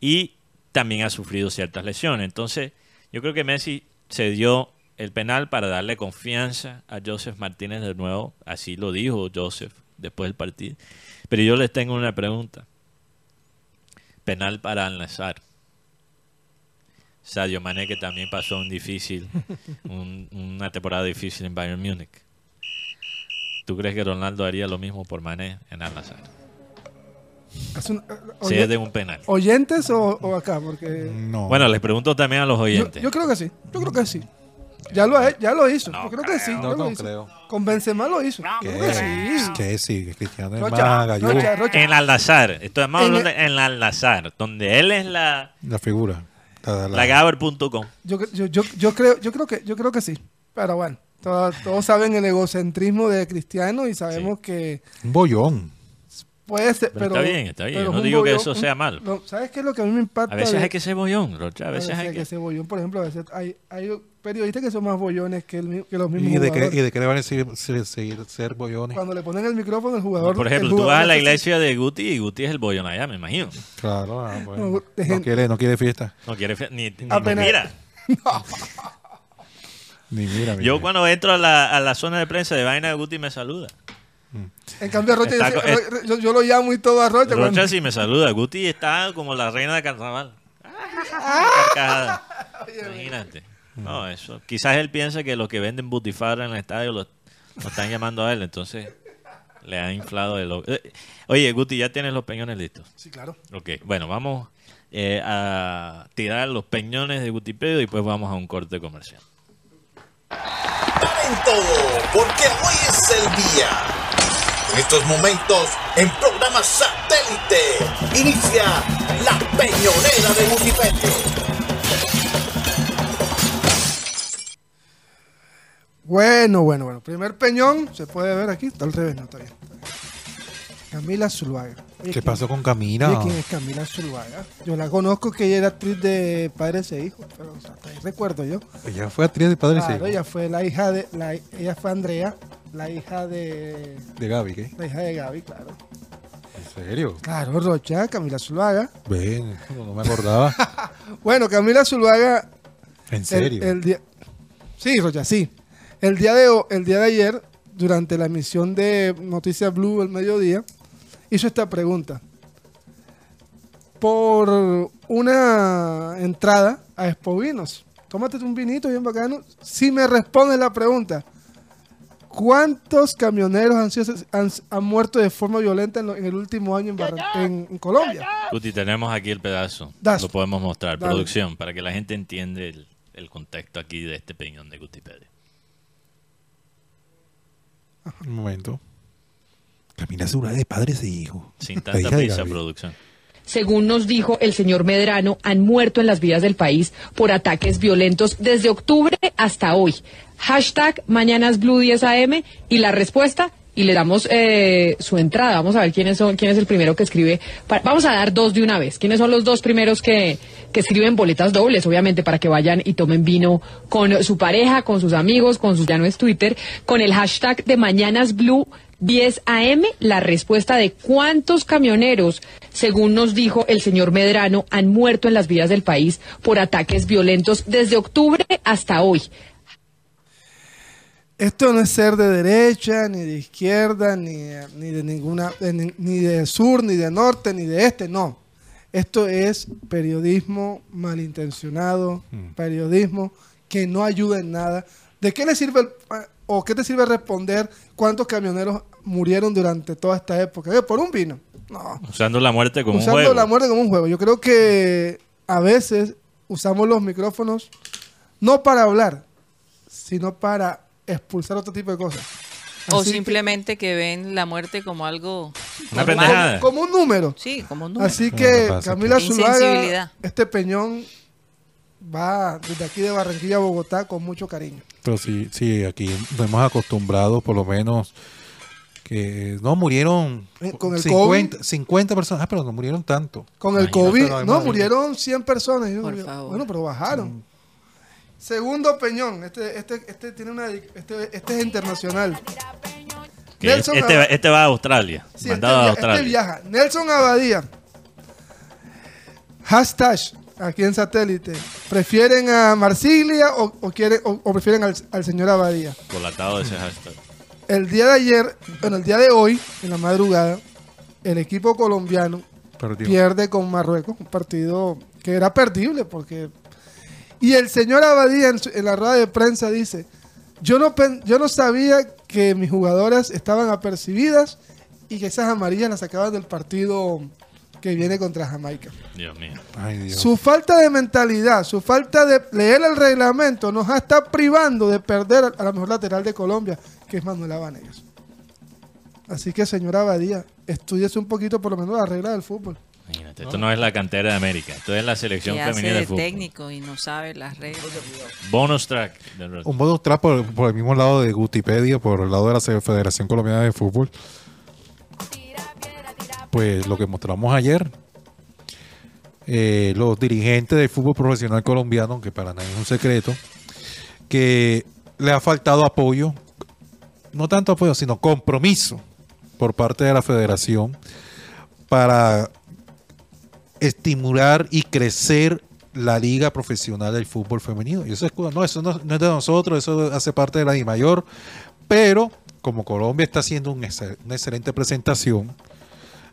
y también ha sufrido ciertas lesiones. Entonces, yo creo que Messi se dio el penal para darle confianza a Joseph Martínez de nuevo, así lo dijo Joseph después del partido. Pero yo les tengo una pregunta. Penal para Al Nassr. Sadio Mané que también pasó un difícil, un- una temporada difícil en Bayern Múnich. ¿Tú crees que Ronaldo haría lo mismo por Mané en Al Nassr? Hace un- eh, Si es de un penal. ¿Oyentes o, o acá? Porque No. Bueno, les pregunto también a los yo, oyentes. yo creo que sí. Yo creo que sí. Ya lo, ya lo hizo. No yo creo que sí. No, no hizo. creo. Con Benzema lo hizo. Creo que sí. Que sí, Cristiano es Rocha, más Rocha. En Al Nassr, estoy En hablando el- de- en Al Nassr, donde él es la, La figura. La, la- la Gaber.com. Yo, yo, yo, yo creo, yo creo que, yo creo que sí. Pero bueno, todos, todos saben el egocentrismo de Cristiano y sabemos que un bollón. Puede ser. Pero Pero, está bien, está bien. Yo no digo que eso sea malo. no, ¿Sabes qué es lo que a mí me impacta? A veces de- hay que ser bollón, Rocha. A veces hay que... ser bollón, por ejemplo, a veces hay, hay periodistas que son más bollones que, el que los mismos ¿Y de, qué. ¿Y de qué le van a decir, ser, seguir- ser bollones? Cuando le ponen el micrófono, el jugador. Por ejemplo, el tú vas a la jugador iglesia de Guti y Guti es el bollón allá, me imagino. Claro, ah, bueno. No, quiere, no quiere fiesta. No quiere fe- ni, ni Apenas- mira. Ni mira. Yo mira. cuando entro a la, a la zona de prensa de vaina de Guti me saluda. En cambio, a Rocha, Está yo, lo llamo y todo a Rocha. cuando- Rocha sí me saluda. Guti está como la reina de carnaval. Carcajada. Imagínate. No, eso. Quizás él piensa que los que venden butifara en el estadio lo, lo están llamando a él, entonces le han inflado el... Eh, Oye, Guti, ¿ya tienes los peñones listos? Sí, claro. Ok, bueno, vamos eh, a tirar los peñones de Gutipedio y pues vamos a un corte comercial. en todo, porque hoy es el día. En estos momentos, en programa satélite, inicia la peñonera de Wikipedia. Bueno, bueno, bueno. Primer peñón, se puede ver aquí. Está al revés, no está bien. está bien. Camila Zuluaga. Oye, ¿Qué ¿quién- pasó con Camila? oye, ¿quién es Camila Zuluaga? Yo la conozco que ella era actriz de Padres e Hijos, pero o sea, hasta ahí recuerdo yo. Ella fue actriz de Padre Claro, Ciego. ella fue la hija de, la, ella fue Andrea, la hija de, De Gaby, ¿qué? la hija de Gaby, claro. ¿En serio? Claro, Rocha, Camila Zuluaga. Ven, no, no me acordaba. Bueno, Camila Zuluaga ¿En serio? El, día, sí, Rocha, sí. El día de, el día de ayer durante la emisión de Noticias Blue el mediodía, hizo esta pregunta. Por una entrada a Expovinos, tómate un vinito bien bacano. Si me respondes la pregunta, ¿cuántos camioneros han, sido- han, han muerto de forma violenta en, lo- en el último año en, Barran- en- en Colombia? Guti, tenemos aquí el pedazo. Das. Lo podemos mostrar. Dale. Producción, para que la gente entienda el, el contexto aquí de este peñón de Gutipedia. Un momento. Camina segura de padres e hijos. Sin tanta prisa, producción. Según nos dijo el señor Medrano, han muerto en las vías del país por ataques violentos desde octubre hasta hoy. Hashtag Mañanas Blue 10 AM y la respuesta, y le damos eh, su entrada. Vamos a ver quiénes son, quién es el primero que escribe. Pa- Vamos a dar dos de una vez. ¿Quiénes son los dos primeros que, que escriben boletas dobles? Obviamente para que vayan y tomen vino con su pareja, con sus amigos, con sus, ya no es Twitter, con el hashtag de Mañanas Blue 10 AM, la respuesta de cuántos camioneros, según nos dijo el señor Medrano, han muerto en las vías del país por ataques violentos desde octubre hasta hoy. Esto no es ser de derecha, ni de izquierda, ni, ni de ninguna, de ni, ni de sur, ni de norte, ni de este, no. Esto es periodismo malintencionado, periodismo que no ayuda en nada. ¿De qué le sirve el- o qué te sirve responder cuántos camioneros murieron durante toda esta época? Eh, por un vino. No. Usando la muerte como Usando un juego. la muerte como un juego. Yo creo que a veces usamos los micrófonos no para hablar, sino para expulsar otro tipo de cosas. O Así simplemente que ven la muerte como algo Una normal. pendejada. como un número. Sí, como un número. Así que Camila Insensibilidad. este peñón va desde aquí de Barranquilla a Bogotá con mucho cariño. Pero sí, sí, aquí nos hemos acostumbrado por lo menos que no murieron Eh, con el 50, 50 personas, ah, pero no murieron tanto. Con el COVID, no, murieron 100 personas. Por favor. Bueno, pero bajaron. Segundo peñón, este, este, este tiene una, este, este es internacional. Nelson este, Ab- este va a Australia. Sí, este, mandado a via- Australia. este viaja. Nelson Abadía. Hashtag aquí en satélite. ¿Prefieren a Marsiglia o, o quieren, o, o prefieren al, al señor Abadía? Colatado de ese hashtag. El día de ayer, bueno, el día de hoy, en la madrugada, el equipo colombiano Perdió. pierde con Marruecos, un partido que era perdible porque... Y el señor Abadía en, su- en la rueda de prensa dice, yo no, pen- yo no sabía que mis jugadoras estaban apercibidas y que esas amarillas las sacaban del partido que viene contra Jamaica. Dios mío. Ay, Dios. Su falta de mentalidad, su falta de leer el reglamento nos está privando de perder a la mejor lateral de Colombia, que es Manuel Vanegas. Así que, señora Abadía, estudiese un poquito por lo menos la regla del fútbol. Imagínate, esto no es la cantera de América, esto es la selección que hace femenina de de fútbol. técnico y no sabe las reglas. Bonus track. del. Un bonus track por, por el mismo lado de Gutipedia, por el lado de la Federación Colombiana de Fútbol. Pues lo que mostramos ayer, eh, los dirigentes del fútbol profesional colombiano, que para nadie es un secreto, que le ha faltado apoyo, no tanto apoyo, sino compromiso por parte de la federación para estimular y crecer la liga profesional del fútbol femenino. Y eso es no, eso no, es de nosotros, eso hace parte de la DIMAYOR, pero como Colombia está haciendo un una excelente presentación,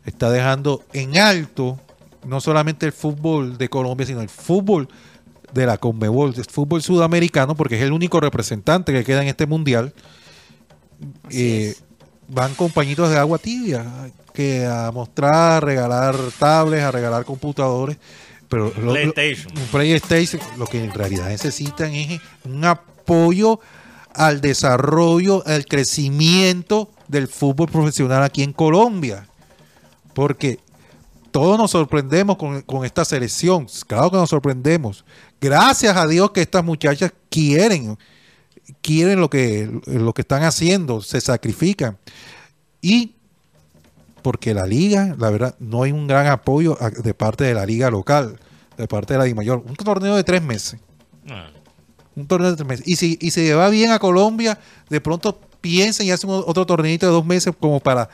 está dejando en alto no solamente el fútbol de Colombia, sino el fútbol de la Conmebol, el fútbol sudamericano, porque es el único representante que queda en este mundial. Eh, van compañitos de agua tibia que a mostrar, a regalar tablets, a regalar computadores, pero lo- PlayStation. PlayStation, lo que en realidad necesitan es un apoyo al desarrollo, al crecimiento del fútbol profesional aquí en Colombia. Porque todos nos sorprendemos con, con esta selección. Claro que nos sorprendemos. Gracias a Dios que estas muchachas quieren, quieren lo que, lo que están haciendo, se sacrifican. Y porque la liga, la verdad, no hay un gran apoyo de parte de la liga local, de parte de la DIMAYOR. Un torneo de tres meses. Ah, Un torneo de tres meses. Y si, y si va bien a Colombia, de pronto piensen y hacen otro torneito de dos meses como para,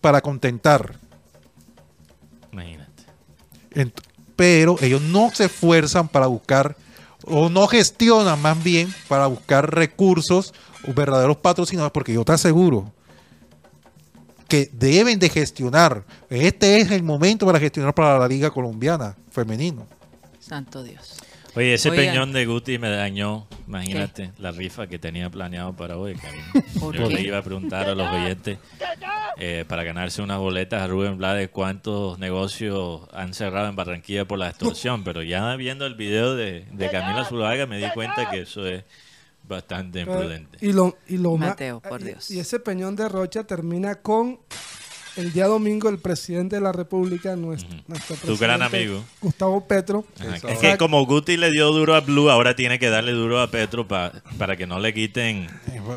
para contentar. imagínate. Ent- pero ellos no se esfuerzan para buscar o no gestionan más bien para buscar recursos o verdaderos patrocinadores, porque yo te aseguro que deben de gestionar. Este es el momento para gestionar para la Liga Colombiana Femenino. Santo Dios. Oye, ese Oigan. peñón de Guti me dañó, imagínate, la rifa que tenía planeado para hoy, Karina. ¿Por Yo qué? le iba a preguntar a los oyentes eh, para ganarse unas boletas a Rubén Blades cuántos negocios han cerrado en Barranquilla por la extorsión, pero ya viendo el video de, de Camila Zuluaga me di cuenta que eso es bastante imprudente. Y lo, y lo Mateo, por y- Dios. Y, ese peñón de Rocha termina con el día domingo el presidente de la República, nuestro, Tu gran presidente, amigo. Gustavo Petro. Ajá. Es que como Guti le dio duro a Blue, ahora tiene que darle duro a Petro pa- para que no le quiten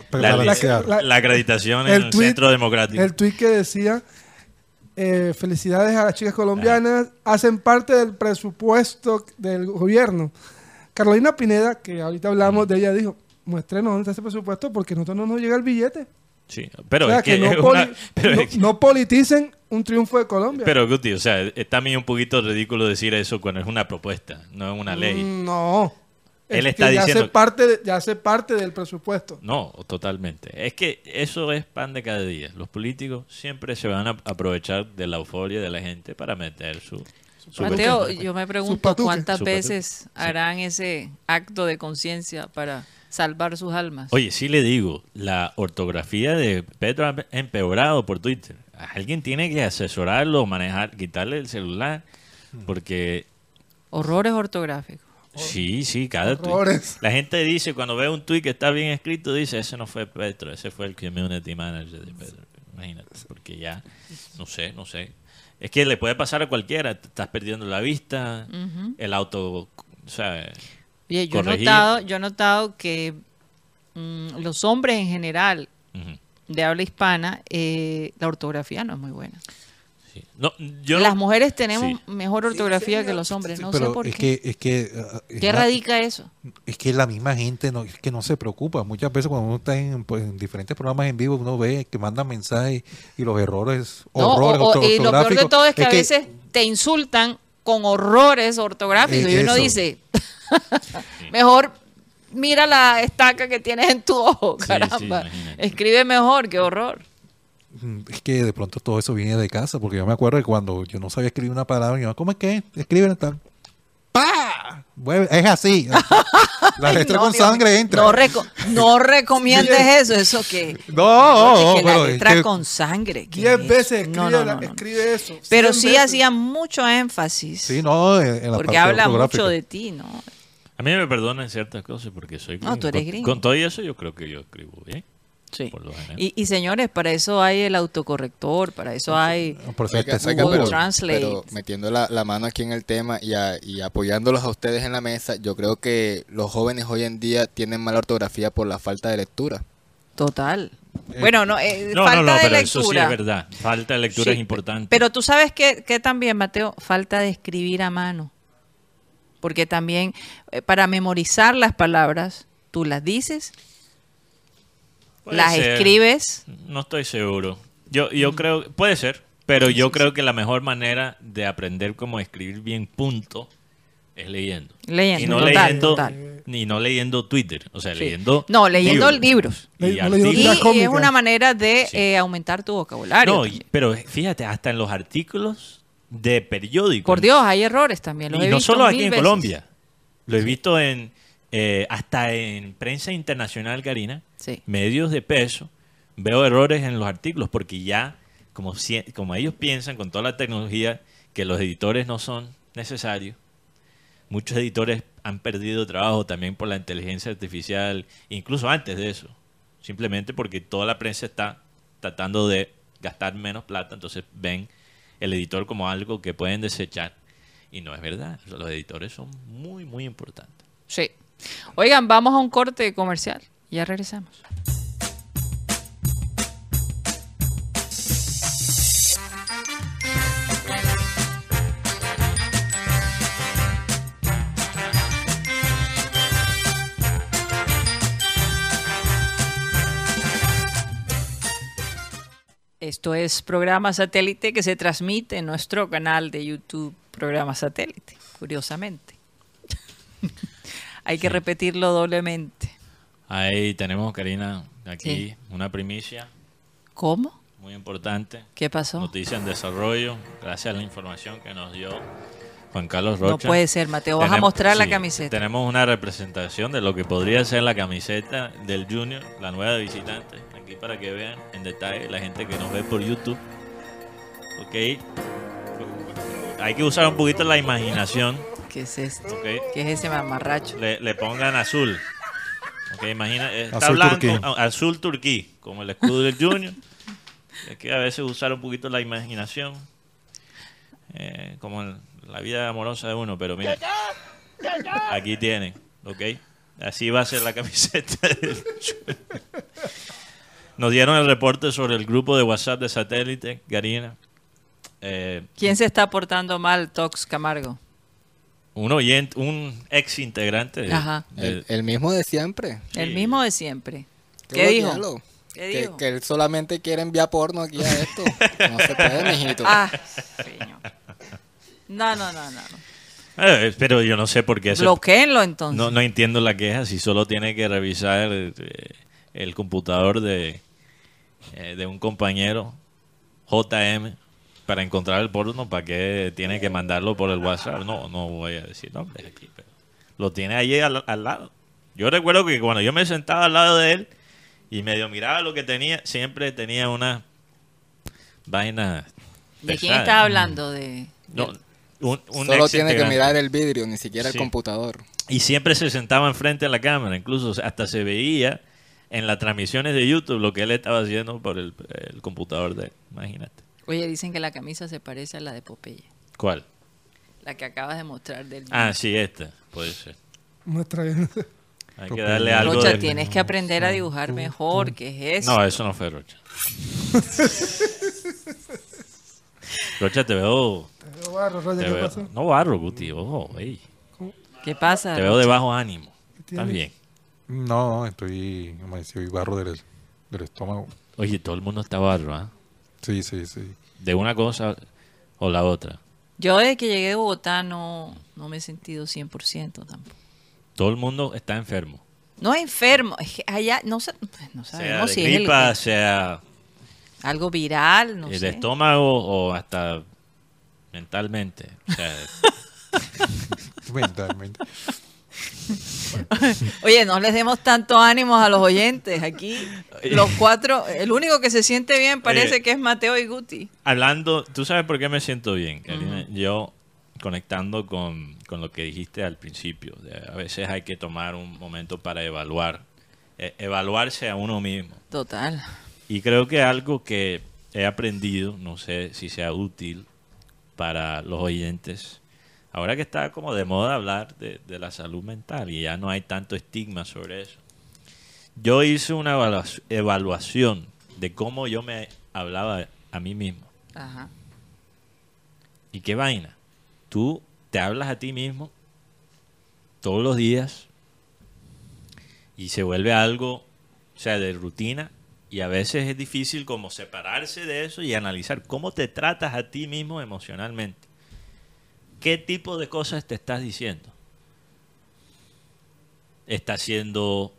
Pero la, balancear. la- la acreditación en el tuit- Centro Democrático. El tuit que decía, eh, felicidades a las chicas colombianas, hacen parte del presupuesto del gobierno. Carolina Pineda, que ahorita hablamos de ella, dijo, muéstrenos dónde está ese presupuesto porque a nosotros no nos llega el billete. Sí, pero o sea, es que, que, no, es poli- una- pero no- es que- no politicen un triunfo de Colombia. pero, Guti, o sea, es también un poquito ridículo decir eso cuando es una propuesta, no es una ley. Mm, No. Él Es está que ya diciendo- Hace parte de- ya hace parte del presupuesto. No, totalmente. Es que eso es pan de cada día. Los políticos siempre se van a aprovechar de la euforia de la gente para meter su... su Mateo, yo me pregunto cuántas veces harán ese acto de conciencia para salvar sus almas. Oye, sí le digo, la ortografía de Petro ha empeorado por Twitter. Alguien tiene que asesorarlo, manejar, quitarle el celular, porque Horrores ortográficos. sí, sí, cada tuit. Horrores. La gente dice, cuando ve un tweet que está bien escrito, dice, ese no fue Petro, ese fue el community manager de Petro. Imagínate, porque ya, no sé, no sé. Es que le puede pasar a cualquiera, te estás perdiendo la vista, el auto, o sea, Oye, yo he notado, yo he notado que mm, los hombres en general de habla hispana, eh, la ortografía no es muy buena. sí. No, yo Las no- mujeres tenemos sí. mejor ortografía que los hombres, no sé por es qué. que, es que, ah, es ¿Qué la- radica eso? es que la misma gente no, es que no se preocupa. Muchas veces cuando uno está en, pues, en diferentes programas en vivo, uno ve que mandan mensajes y los errores, No, horrores o- o- y lo peor de ortográficos. todo es que a veces te insultan con horrores ortográficos Eh, y uno eso. dice, mejor mira la estaca que tienes en tu ojo, Sí, sí, caramba. Escribe mejor, qué horror. Mm, Es que de pronto todo eso viene de casa, porque yo me acuerdo que cuando yo no sabía escribir una palabra, mamá, ¿cómo es que? Escriben tal. ¡Pa! Es así. La letra No, con Dios sangre mío. entra. No, reco- no recomiendes eso, eso que... No, que pero la letra que- con sangre. ¿qué Diez es? veces escribe, No, no, la- no, no. escribe eso. Pero sí veces. hacía mucho énfasis. Sí, no, en, en la porque parte habla mucho de ti, ¿no? A mí me perdonan ciertas cosas porque soy No, tú eres Con- gringo. Con, todo eso yo creo que yo escribo bien. Sí. Por lo general. Y, y señores, para eso hay el autocorrector, para eso hay... Oiga, Google pero, Translate. pero metiendo la, la mano aquí en el tema y, a- y apoyándolos a ustedes en la mesa, yo creo que los jóvenes hoy en día tienen mala ortografía por la falta de lectura. Total. Bueno, no, eh, no, falta no, no, de pero lectura. eso sí es verdad. Falta de lectura Sí, es importante. Pero tú sabes que, que también, Mateo, falta de escribir a mano. Porque también eh, para memorizar las palabras, tú las dices, Puede las ser. escribes. No estoy seguro. Yo, Mm. yo creo, puede ser, pero yo creo que la mejor manera de aprender cómo escribir bien punto es leyendo. Leyendo, y no total, leyendo, total. ni no leyendo Twitter, o sea, Sí. leyendo No, leyendo libros. y Le- es una manera de Sí. eh, aumentar tu vocabulario. No, y- pero fíjate, hasta en los artículos de periódicos. Por Dios, hay errores también. Los y he no visto solo aquí en veces. Colombia. Lo he visto en eh, hasta en prensa internacional, Karina, Sí. medios de peso. Veo errores en los artículos porque ya, como, como ellos piensan con toda la tecnología, que los editores no son necesarios, muchos editores han perdido trabajo también por la inteligencia artificial, incluso antes de eso, simplemente porque toda la prensa está tratando de gastar menos plata, entonces ven el editor como algo que pueden desechar. Y no es verdad, los editores son muy, muy importantes. Sí. Oigan, vamos a un corte comercial. Ya regresamos. Esto es programa satélite que se transmite en nuestro canal de YouTube, programa satélite, curiosamente. Hay que repetirlo doblemente. Ahí tenemos, Karina, aquí Sí. una primicia ¿Cómo? muy importante. ¿Qué pasó? Noticia en desarrollo, gracias a la información que nos dio Juan Carlos No Rocha. puede ser, Mateo. Vas a Tenemos- mostrar la sí, camiseta. Tenemos una representación de lo que podría ser la camiseta del Junior, la nueva de visitante. Aquí para que vean en detalle la gente que nos ve por YouTube. Ok. Hay que usar un poquito la imaginación. ¿Qué es esto? Ok. ¿Qué es ese mamarracho? Le, le pongan azul. Imagina. eh, Está Azul blanco, turquí. a- azul turquí, como el escudo del Junior. Hay que a veces usar un poquito la imaginación. eh, como en la vida amorosa de uno, pero mira. Aquí tienen, ¿ok? Así va a ser la camiseta del Junior. Nos dieron el reporte sobre el grupo de WhatsApp de satélite, Karina. Eh, ¿Quién se está portando mal, Tox Camargo? Un oyente, un ex integrante de- Ajá. de- El, el mismo de siempre. El mismo de siempre. Qué ¿Qué dijo? bloquearlo. ¿Qué Que, dijo? que él solamente quiere enviar porno aquí a esto. No se puede, mijito. Ah, señor. No, no, no, no. no. Eh, pero yo no sé por qué Bloquéenlo entonces. no, no entiendo la queja si solo tiene que revisar eh, el computador de, eh, de un compañero JM para encontrar el porno, ¿para qué tiene que mandarlo por el WhatsApp? No, no voy a decir nombres aquí, pero lo tiene allí al, al lado. Yo recuerdo que cuando yo me sentaba al lado de él y medio miraba lo que tenía, siempre tenía una vaina. ¿De quién está hablando? De... No, un, un Solo tiene que mirar el vidrio, ni siquiera Sí. el computador. Y siempre se sentaba enfrente de la cámara, incluso hasta se veía en las transmisiones de YouTube lo que él estaba haciendo por el, el computador de él. Imagínate. Oye, dicen que la camisa se parece a la de Popeye. ¿Cuál? La que acabas de mostrar del... Ah, sí, esta. Puede ser. Muestra bien. Hay que darle algo Rocha, de... tienes que aprender a dibujar mejor. ¿Qué es eso? No, eso no fue Rocha. Rocha, te veo... Te veo barro, te ¿qué veo- pasó? no barro, Guti. Ojo, ey. ¿Qué pasa? Te veo de bajo ánimo. Estás bien. No, estoy hoy barro del, del estómago. Oye, todo el mundo está barro, ¿ah? Sí, sí, sí. De una cosa o la otra. Yo desde que llegué de Bogotá no, no me he sentido 100% tampoco. Todo el mundo está enfermo. No enfermo, es que allá no, sa- no Sea sabemos de si es el- gripa, sea algo viral, no el sé. estómago o hasta mentalmente. O sea, Mentalmente. Oye, no les demos tanto ánimo a los oyentes. Aquí los cuatro, el único que se siente bien parece Oye. que es Mateo y Guti. hablando, ¿tú sabes por qué me siento bien, Karina? Yo conectando con, con lo que dijiste al principio, de a veces hay que tomar un momento para evaluar, eh, evaluarse a uno mismo. Total. Y creo que algo que he aprendido, no sé si sea útil para los oyentes, ahora que está como de moda hablar de, de la salud mental y ya no hay tanto estigma sobre eso. Yo hice una evalua- evaluación de cómo yo me hablaba a mí mismo. Ajá. ¿Y qué vaina? Tú te hablas a ti mismo todos los días y se vuelve algo, o sea, de rutina y a veces es difícil como separarse de eso y analizar cómo te tratas a ti mismo emocionalmente. ¿Qué tipo de cosas te estás diciendo? ¿Estás siendo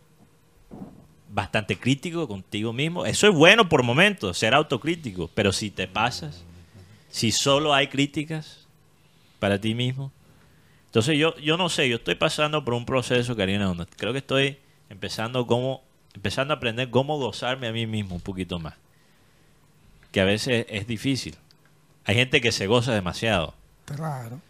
bastante crítico contigo mismo? Eso es bueno por momentos, ser autocrítico, pero si te pasas, si solo hay críticas para ti mismo. Entonces yo, yo no sé, yo estoy pasando por un proceso, Karina, donde creo que estoy empezando como, empezando a aprender cómo gozarme a mí mismo un poquito más. Que a veces es difícil. Hay gente que se goza demasiado Claro.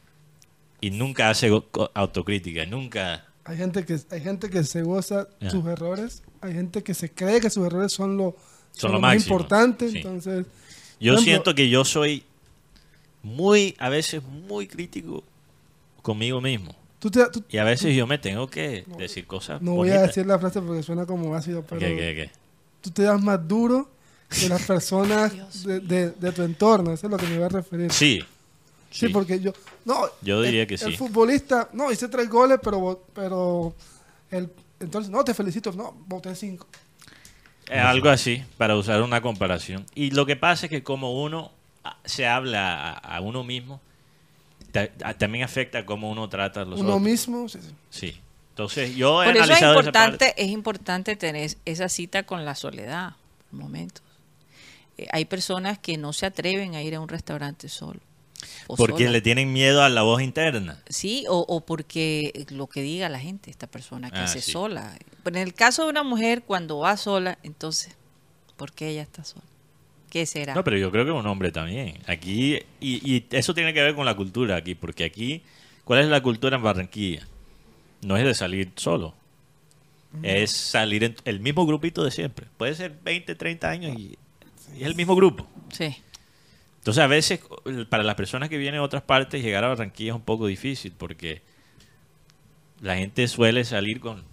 Y nunca hace autocrítica, nunca... Hay gente que hay gente que se goza Ya. sus errores, hay gente que se cree que sus errores son lo, Son lo más importante, sí. entonces Yo ejemplo- siento que yo soy muy, a veces muy crítico conmigo mismo. tú te, tú- Y a veces yo me tengo que decir cosas no voy a decir la frase porque suena como ácido, pero ¿Qué, qué, qué? tú te das más duro que las personas de, de- de tu entorno, eso es lo que me voy a referir. Sí. Sí, porque yo no, Yo diría el- que sí. El futbolista, no, hice tres goles, pero pero el entonces no, te felicito, no, boté cinco. Eh, algo así, para usar una comparación. Y lo que pasa es que como uno ah, se habla a, a uno mismo, ta- a- también afecta cómo uno trata a los Uno otros. mismo, sí, sí. Sí. Entonces, yo he Por eso es analizado esa parte. importante, es importante tener esa cita con la soledad, momentos. Eh, hay personas que no se atreven a ir a un restaurante solo. O Porque sola. le tienen miedo a la voz interna. Sí, o, o porque lo que diga la gente, esta persona que Ah, hace sí. sola. Pero en el caso de una mujer, cuando va sola, entonces, ¿por qué ella está sola? ¿Qué será? No, pero yo creo que un hombre también. Aquí, y, y eso tiene que ver con la cultura aquí, porque aquí, ¿cuál es la cultura en Barranquilla? No es de salir solo. Es salir en el mismo grupito de siempre. Puede ser 20, 30 años y, y es el mismo grupo. Sí. Entonces, a veces, para las personas que vienen de otras partes, llegar a Barranquilla es un poco difícil porque la gente suele salir con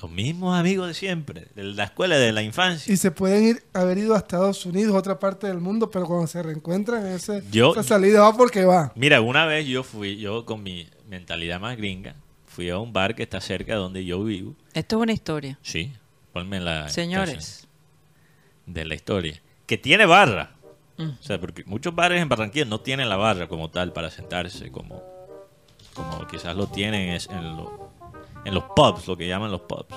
los mismos amigos de siempre, de la escuela, de la infancia. Y se pueden ir, haber ido a Estados Unidos, otra parte del mundo, pero cuando se reencuentran, ese, Yo- esa salida va porque va. Mira, una vez yo fui, yo con mi mentalidad más gringa, fui a un bar que está cerca de donde yo vivo. Esto es una historia. Sí, ponme la Señores. de la historia. Que tiene barra. O sea, porque muchos bares en Barranquilla no tienen la barra como tal para sentarse, como, como quizás lo tienen en, lo- en los pubs, lo que llaman los pubs.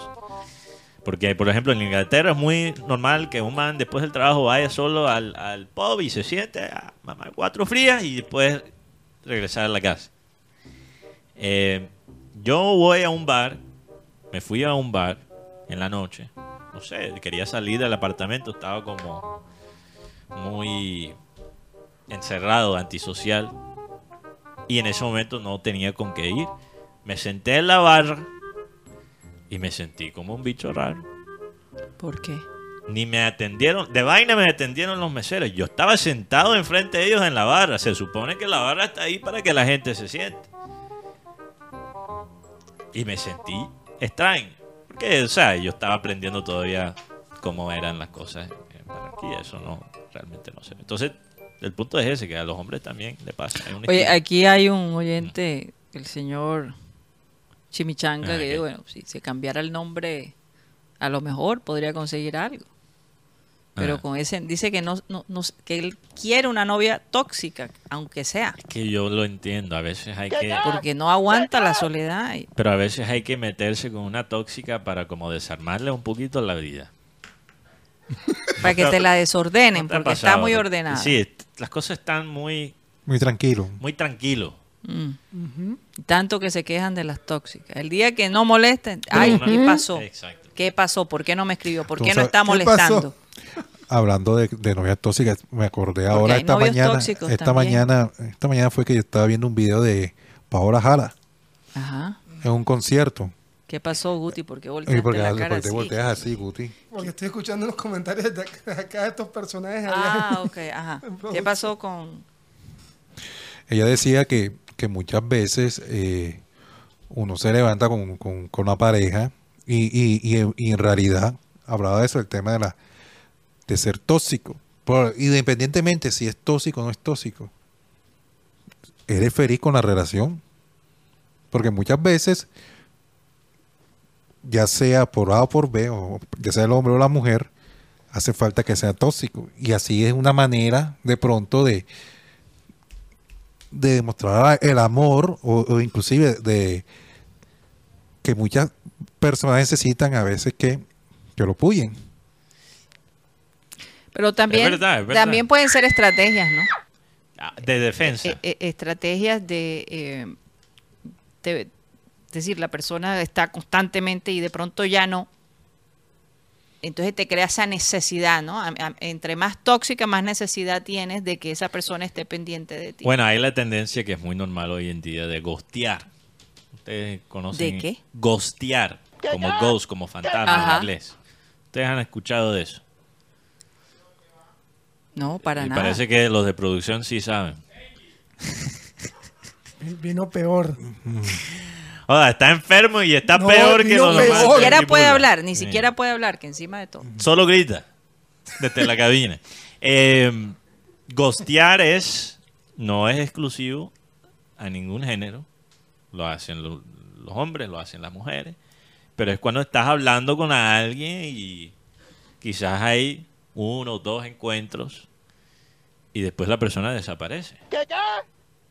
Porque, por ejemplo, en Inglaterra es muy normal que un man después del trabajo vaya solo al, pub y se siente a mamar cuatro frías y después regresar a la casa. Eh, yo voy a un bar, me fui a un bar en la noche, no sé, quería salir del apartamento, estaba como muy encerrado, antisocial, y en ese momento no tenía con qué ir. Me senté en la barra y me sentí como un bicho raro. ¿Por qué? Ni me atendieron, de vaina me atendieron los meseros. Yo estaba sentado enfrente de ellos en la barra. Se supone que la barra está ahí para que la gente se siente. Y me sentí extraño. Porque, o sea, yo estaba aprendiendo todavía cómo eran las cosas en Barranquilla. Eso no, realmente no sé. Entonces, el punto es ese, que a los hombres también le pasa. Oye, aquí hay un oyente, el señor Chimichanga, Ah, que bueno, si se cambiara el nombre, a lo mejor podría conseguir algo. Pero Ah. con ese, dice que no, no, no- que él quiere una novia tóxica, aunque sea, que yo lo entiendo. A veces hay que... porque no aguanta la soledad. y- Pero a veces hay que meterse con una tóxica para como desarmarle un poquito la vida. para que te la desordenen, ¿No te ha porque está muy ordenada. Sí, las cosas están muy, Muy tranquilo. muy tranquilo. Mm. Tanto que se quejan de las tóxicas. El día que no molesten, ay, ¿qué pasó? Exacto. ¿Qué pasó? ¿Por qué no me escribió? ¿Por qué no está ¿Qué molestando? Hablando de, de novias tóxicas, me acordé ahora esta mañana. Esta también. mañana, esta mañana fue que yo estaba viendo un video de Paola Jara Ajá. en un concierto. ¿Qué pasó, Guti? ¿Por qué volteaste porque, la porque cara te así? volteas así, Guti. Porque estoy escuchando los comentarios de acá, de estos personajes. allá. Ah, ok, ajá. ¿Qué pasó con...? Ella decía que, que muchas veces eh, uno se levanta con, con- con una pareja y, y- y en- y en realidad hablaba de eso, el tema de, la, de ser tóxico. Por- independientemente si es tóxico o no es tóxico, eres feliz con la relación. Porque muchas veces, ya sea por A o por B, o ya sea el hombre o la mujer, hace falta que sea tóxico. Y así es una manera de pronto de, de demostrar el amor o, o inclusive de que muchas personas necesitan a veces que, que lo puyen. Pero también, Es verdad, es verdad. también pueden ser estrategias, ¿no? Ah, De defensa. Eh, eh, estrategias de, eh, decir, la persona está constantemente y de pronto ya no. Entonces te crea esa necesidad, ¿no? A- a- entre más tóxica, más necesidad tienes de que esa persona esté pendiente de ti. Bueno, hay la tendencia que es muy normal hoy en día de ghostear. ¿Ustedes conocen? ¿De qué? Ghostear, como ghost, como fantasma Ajá. en inglés. ¿Ustedes han escuchado de eso? no, para y nada. parece que los de producción sí saben. Vino peor. Oda, está enfermo y está No, peor que los demás. Ni siquiera puede hablar, ni sí. siquiera puede hablar, que encima de todo. Solo grita desde la cabina. Eh, ghostear es, no es exclusivo a ningún género. Lo hacen lo- los hombres, lo hacen las mujeres. Pero es cuando estás hablando con alguien y quizás hay uno o dos encuentros y después la persona desaparece.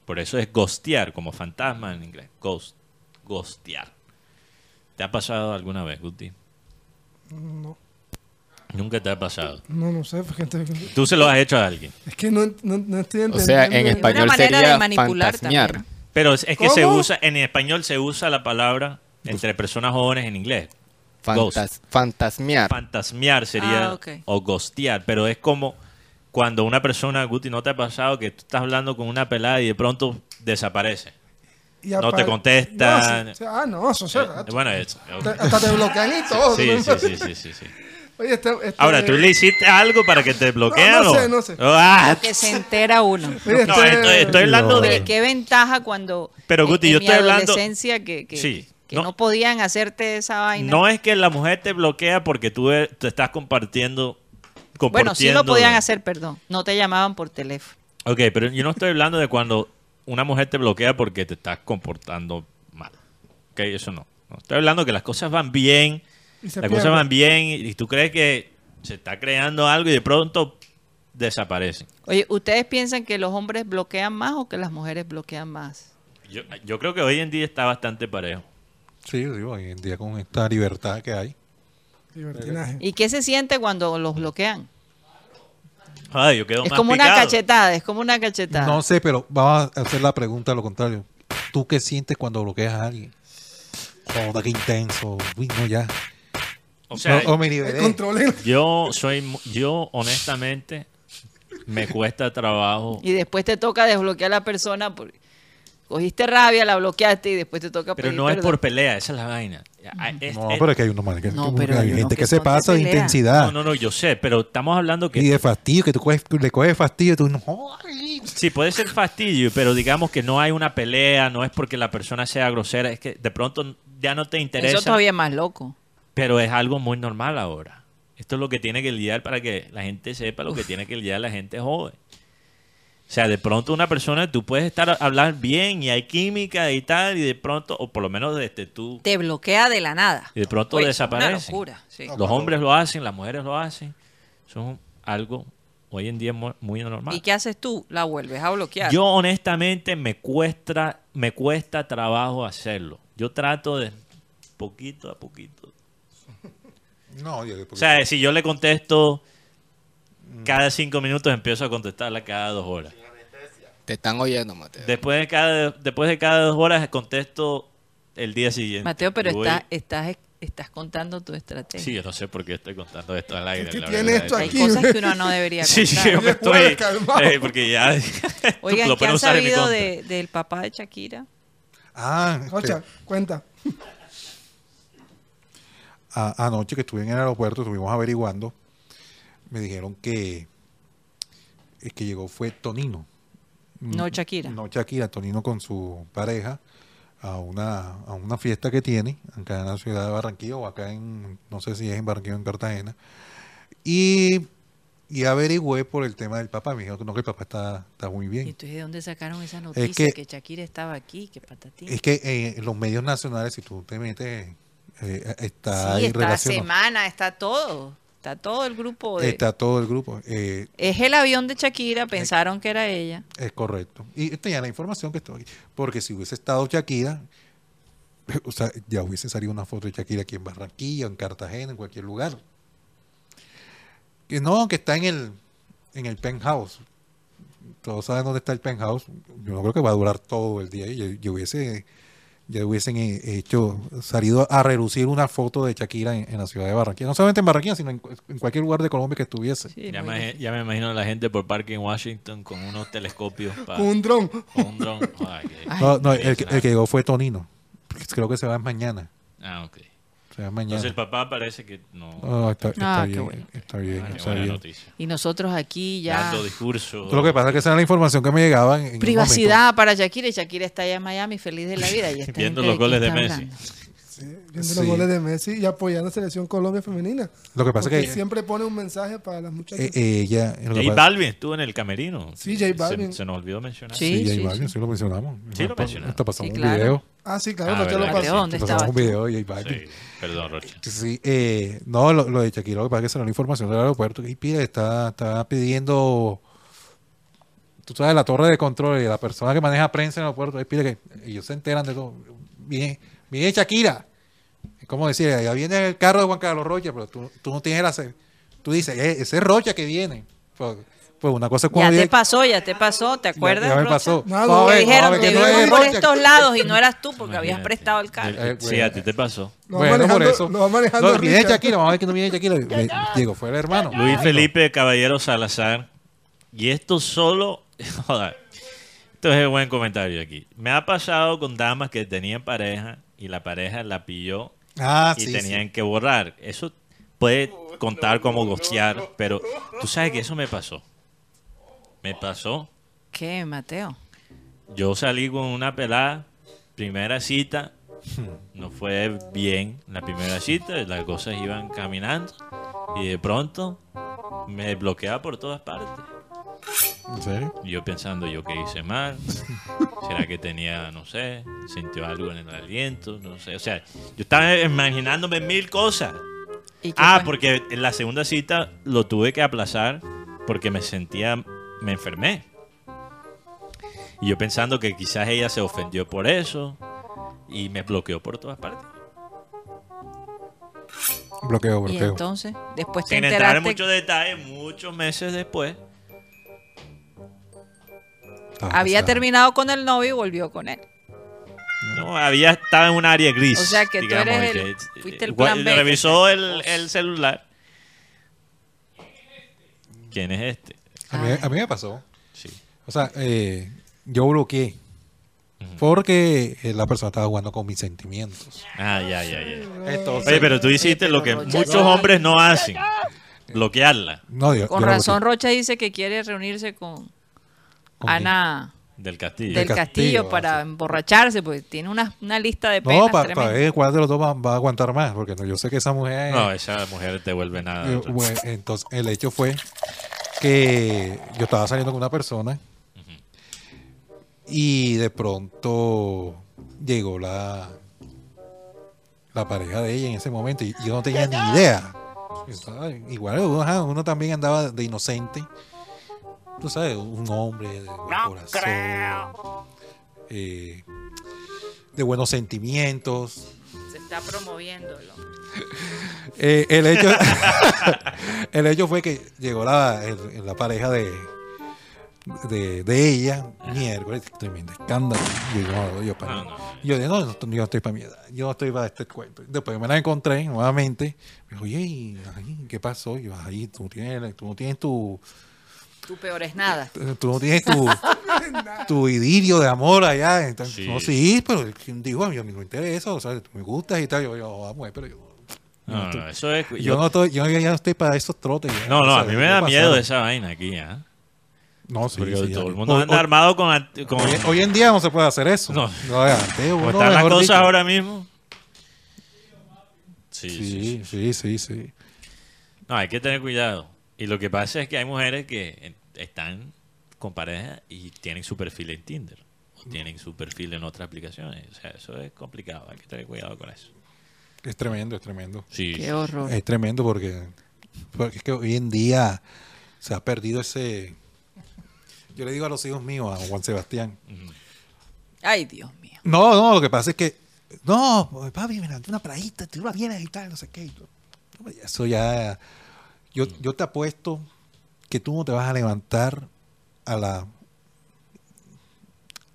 Por eso es ghostear, como fantasma en inglés. Ghost, ghostear. ¿Te ha pasado alguna vez, Guti? No, Nunca te ha pasado. no, no sé. Fíjate. Tú se lo has hecho a alguien. Es que no, no, no estoy O entendiendo. sea, en español sería fantasmear. también. Pero es es que se usa, en español se usa la palabra entre personas jóvenes en inglés. Ghost. Fantas- fantasmear. Fantasmear sería, Ah, ok. o ghostear, pero es como cuando una persona, Guti, ¿no te ha pasado que tú estás hablando con una pelada y de pronto desaparece? Y no te contestan. No, sí, sí. ah, no, eso se Eh, bueno, es- Te- Hasta te bloquean y todo. sí, ¿no? sí, sí, sí, sí, sí. Oye, este, este- Ahora, ¿tú le hiciste algo para que te bloqueen? no sé, no sé. Ah, Que se entera uno. Oye, no, este- estoy, estoy hablando de... qué ventaja cuando Pero, Guti, en yo mi estoy hablando- que, que, Sí. que No. no. podían hacerte esa vaina. No es que la mujer te bloquea porque tú e- te estás compartiendo... bueno, sí lo compartiendo- podían hacer, perdón. No te llamaban por teléfono. Ok, pero yo no estoy hablando de cuando una mujer te bloquea porque te estás comportando mal. Ok, eso no. No, Estoy hablando que las cosas van bien, las pierde. cosas van bien y, y tú crees que se está creando algo y de pronto desaparecen. Oye, ¿ustedes piensan que los hombres bloquean más o que las mujeres bloquean más? Yo, yo creo que hoy en día está bastante parejo. Sí, digo, hoy en día con esta libertad que hay. Libertinaje. ¿Y qué se siente cuando los bloquean? Ay, yo quedo Es más como una cachetada, es como una cachetada. No sé, pero vamos a hacer la pregunta a lo contrario. ¿Tú qué sientes cuando bloqueas a alguien? Joder, qué intenso. Uy, no, ya. O sea, No, o me yo soy, yo honestamente me cuesta trabajo. Y después te toca desbloquear a la persona. Porque cogiste rabia, la bloqueaste y después te toca Pero pedir no es por pelea, esa es la vaina. Es- No, es- pero es que hay unos mal que, No, pero hay gente que que se pasa de pelea. intensidad No, no, no, yo sé, pero estamos hablando que y de fastidio, que tú coges- le coges fastidio y tú no. Sí, puede ser fastidio, pero digamos que no hay una pelea, no es porque la persona sea grosera, es que de pronto ya no te interesa, Eso todavía es más loco. pero es algo muy normal ahora. Esto es lo que tiene que lidiar para que la gente sepa lo que tiene que lidiar la gente joven. O sea, de pronto una persona, tú puedes estar a hablar bien y hay química y tal, y de pronto, o por lo menos desde tú, Te bloquea de la nada. y de pronto Oye, desaparece. Una locura. sí. Los hombres lo hacen, las mujeres lo hacen. Son algo hoy en día mu- muy normal. ¿Y qué haces tú? La vuelves a bloquear. Yo honestamente me cuesta, me cuesta trabajo hacerlo. Yo trato de poquito a poquito. No, yo- O sea, si yo le contesto cada cinco minutos, empiezo a contestarla cada dos horas. Te están oyendo, Mateo. Después de cada, después de cada dos horas contesto el día siguiente. Mateo, pero voy- estás, estás, estás contando tu estrategia. Sí, yo no sé por qué estoy contando esto al aire. ¿Qué la tiene verdad. esto Hay aquí? cosas que uno no debería Sí, contar. yo me estoy... Eh, porque ya... Oigan, lo ¿qué han sabido de, del papá de Shakira? Ah, este, Ocha, cuenta. a- anoche que estuve en el aeropuerto, estuvimos averiguando, me dijeron que el que llegó fue Tonino. No Shakira. No Shakira, Tonino con su pareja a una, a una fiesta que tiene acá en la ciudad de Barranquilla o acá en, no sé si es en Barranquilla o en Cartagena. Y, y averigüé por el tema del papá. Me dijeron que no, que el papá está, está muy ¿Y bien. entonces de dónde sacaron esa noticia? que- que, Shakira estaba aquí, que patatín. Es que eh, en los medios nacionales, si tú te metes, eh, está sí, ahí está relacionado. semana, está todo. Está todo el grupo de... Está todo el grupo. eh, Es el avión de Shakira, pensaron que era ella. Es correcto. Y tenía la información que estoy. Porque si hubiese estado Shakira, o sea, ya hubiese salido una foto de Shakira aquí en Barranquilla, en Cartagena, en cualquier lugar. Que no, que está en el, en el penthouse. Todos saben dónde está el penthouse. Yo no creo que va a durar todo el día. Yo, yo hubiese, ya hubiesen eh, hecho, salido a relucir una foto de Shakira en, en la ciudad de Barranquilla. No solamente en Barranquilla, sino en, cu- en cualquier lugar de Colombia que estuviese. Sí, Ya me, difícil. ya me imagino a la gente por parque en Washington con unos telescopios para un dron. un dron. Ay, qué- Ay. No, no, el, que- el que llegó fue Tonino. Creo que se va mañana. Ah, ok. Se va mañana. Entonces el papá parece que no. Ah, está, está Ah, qué bien, bueno. está bien, Ah, está buena bien. noticia. Y nosotros aquí ya... Dando discurso. Lo que pasa es que esa era la información que me llegaba en, Privacidad para Shakira y Shakira está allá en Miami feliz de la vida. Y Viendo los goles de está Messi. Sí, viendo Sí. los goles de Messi y apoyando a la selección Colombia femenina. Lo que pasa es que siempre pone un mensaje para las muchachas. eh, eh, ella... J pasa- Balvin estuvo en el camerino. Sí, J Se- Balvin. Se, nos olvidó mencionar. Sí. Sí, J Balvin, sí lo mencionamos. Sí, lo mencionamos. Pasamos Sí, un claro. video. Ah, sí, claro, Ah, Rocha lo ¿verdad que pasó. ¿dónde estabas un video Balvin. Sí, perdón, Rocha. Sí, eh, no, lo, lo de Shakira, lo que pasa es que salió la información del aeropuerto que pide, está, está pidiendo, tú sabes, la torre de control y la persona que maneja prensa en el aeropuerto, ahí pide que ellos se enteran de todo. Viene, viene Shakira. Es como decir, allá viene el carro de Juan Carlos Rocha, pero tú, tú no tienes hacer. Tú dices, "Eh, ese es Rocha que viene. Pues, pues una cosa es Ya cuando te pasó, ya te pasó, ¿te acuerdas? Ya, ya me pasó. Nada, ver, a dijeron, ver te que no es vimos por Rocha. estos lados y no eras tú porque habías prestado el carro. Eh, Sí, a ti te pasó. Lo va Bueno, por eso. lo va manejando No, viene. Shakira, vamos a ver que no viene Shakira. Diego, fue el hermano. Luis Felipe Caballero Salazar. Y esto solo. Joder. Esto es un buen comentario aquí. Me ha pasado con damas que tenían pareja y la pareja la pilló Ah, y sí, tenían sí. que borrar. Eso puede contar como gostear, pero tú sabes que eso me pasó. Me pasó. ¿Qué, Mateo? Yo salí con una pelada, primera cita, no fue bien la primera cita, las cosas iban caminando y de pronto me bloqueaba por todas partes. ¿En serio? Y Yo pensando, yo qué hice mal, será que tenía, no sé, sintió algo en el aliento, no sé, o sea, yo estaba imaginándome mil cosas. ¿Y qué Ah, fue? porque en la segunda cita lo tuve que aplazar porque me sentía, me enfermé. Y yo pensando que quizás ella se ofendió por eso y me bloqueó por todas partes. Bloqueo, Y bloqueo. entonces, después te Sin entrar en enteraste, muchos detalles, muchos meses después. Estaba había terminado con el novio y volvió con él. No, había estado en un área gris. O sea que tú digamos, eres y el- que- fuiste el gua- plan B. Revisó el, el celular. ¿Quién es este? A mí, a mí me pasó. Sí. O sea, eh, yo bloqueé. Porque eh, la persona estaba jugando con mis sentimientos. Ah, ya, ya, ya. Entonces, Oye, pero tú hiciste lo que muchos hombres no hacen. Bloquearla no, yo- Con yo razón. Rocha dice que quiere reunirse con ¿Con Ana del castillo. del Castillo, Castillo ah, para emborracharse, porque tiene una, una lista de penas No, para tremenda. ver cuál de los dos va, va a aguantar más. Porque no, yo sé que esa mujer. No, esa mujer te vuelve nada. Eh, bueno, entonces, el hecho fue que yo estaba saliendo con una persona y de pronto llegó la, la pareja de ella en ese momento y yo no tenía ni idea. Yo estaba- igual uno, también andaba de inocente. Tú sabes, un hombre de buen corazón, eh, de buenos sentimientos. Se está promoviendo. el hombre. Eh, el hecho el hecho fue que llegó la, el- la pareja de, de, de ella miércoles tremendo escándalo yo, yo, yo, para- No, no. yo dije, no, no, yo no estoy para mierda yo no estoy para este cuento después me la encontré nuevamente me dijo oye ¿y ay, ¿qué pasó? yo ahí tú, tienes, tú no tienes tu Tú peor es nada. tú no tienes tu, tu idilio de amor allá. Entonces, Sí. No, sí, pero digo, a mí, a mí no me interesa, o sea, tú me gustas y tal. Yo, yo vamos, pero yo, No, no, eso es. yo, yo- no estoy, yo ya no estoy para esos trotes. ya, no, no, a mí me da miedo esa vaina aquí, ¿ah? No, sí, Porque sí, todo el mundo anda armado con. Hoy, hoy en día no se puede hacer eso. No. como uno, están las cosas dicho. ahora mismo. Sí, sí, sí. Sí, sí, sí, sí. No, hay que tener cuidado. Y lo que pasa es que hay mujeres que eh, están con pareja y tienen su perfil en Tinder. O tienen su perfil en otras aplicaciones. O sea, eso es complicado. Hay que tener cuidado con eso. Es tremendo, es tremendo. Sí. Qué horror. Es tremendo porque, porque es que hoy en día se ha perdido ese... Yo le digo a los hijos míos, a Juan Sebastián, Ay, Dios mío. No, no, lo que pasa es que. No, papi, me levanté una playita, tú la vienes y tal, no sé qué. Eso ya. Yo, yo te apuesto que tú no te vas a levantar a la.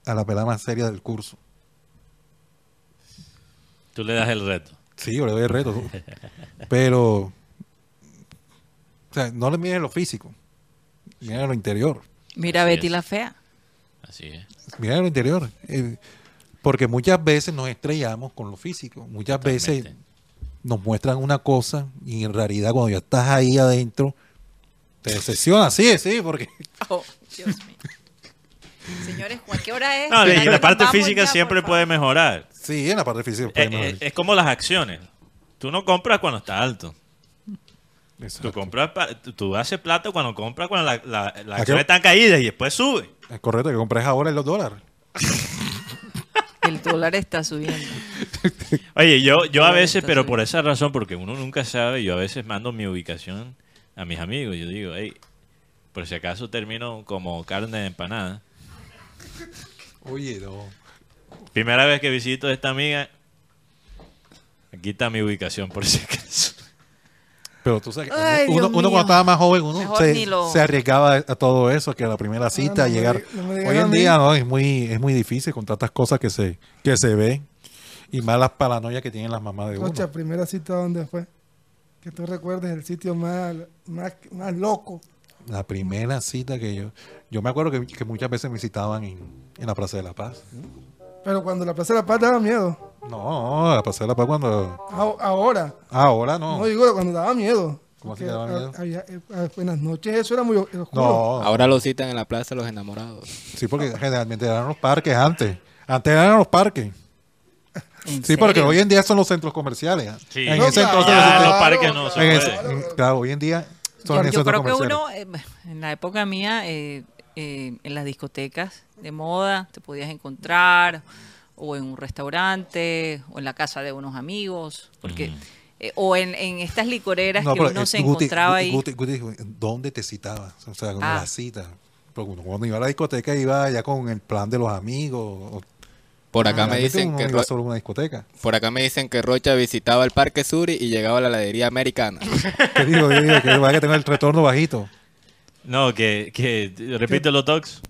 a la pelada más seria del curso. Tú le das el reto. Sí, yo le doy el reto. tú. Pero. O sea, no le mires lo físico. Mira lo interior. Mira Así Betty es. la fea. Así es. Mira lo interior. Eh, porque muchas veces nos estrellamos con lo físico. Muchas veces nos muestran una cosa y en realidad cuando ya estás ahí adentro te decepciona. Sí, sí, porque Oh, Dios mío. Señores, Juan, ¿qué hora es? No, la parte física ya, siempre puede mejorar. Sí, en la parte física puede Eh, mejorar. eh, es como las acciones. Tú no compras cuando está alto. Tú Exacto. compras, pa- tú, tú haces plata cuando compras cuando la, la, las qué? acciones están caídas y después sube. Es correcto que compres ahora en los dólares. El dólar está subiendo. Oye, yo, yo a veces, pero subiendo. por esa razón, porque uno nunca sabe, yo a veces mando mi ubicación a mis amigos. Yo digo, hey, por si acaso termino como carne de empanada. Oye, no. Primera vez que visito a esta amiga, Aquí está mi ubicación por si acaso. Pero tú sabes, que Ay, uno, cuando estaba más joven, uno se, ni lo- se arriesgaba a todo eso, que la primera cita, no llegar. no me Hoy a en día no, es muy, es muy difícil con tantas cosas que se, que se ven. Y más las paranoias que tienen las mamás de uno. Rocha, primera cita, ¿dónde fue? Que tú recuerdes el sitio más, más, más loco. La primera cita que yo. Yo me acuerdo que, que muchas veces me citaban en, en la Plaza de la Paz. Pero cuando la Plaza de la Paz daba miedo. No, la Plaza de la Paz cuando. A- Ahora. Ahora No, no. digo cuando daba miedo. ¿Cómo así que daba miedo? había- eh, a- en las noches eso era muy oscuro. No. Ahora lo citan en la Plaza de los Enamorados. Sí, porque generalmente eran los parques antes. Antes eran los parques. ¿En Sí, porque hoy en día son los centros comerciales. Sí. En No, ese claro, entonces los parques no se puede. ese- claro, hoy en día son Yo, en yo centros creo que uno, eh, en la época mía, eh, eh, en las discotecas de moda, te podías encontrar, o en un restaurante, o en la casa de unos amigos, porque eh, o en, en estas licoreras No, que pero, uno eh, se Guti, encontraba Guti, ahí. Guti, Guti dijo, ¿dónde te citabas? O sea, con Ah. la cita. Porque uno cuando iba a la discoteca iba ya con el plan de los amigos. o- Por acá me Realmente dicen que Ro- solo una discoteca. por acá me dicen que Rocha visitaba el Parque Suri y llegaba a la heladería americana. ¿Qué digo? Yo digo que que tenga el retorno bajito. No, que, que repite los talks.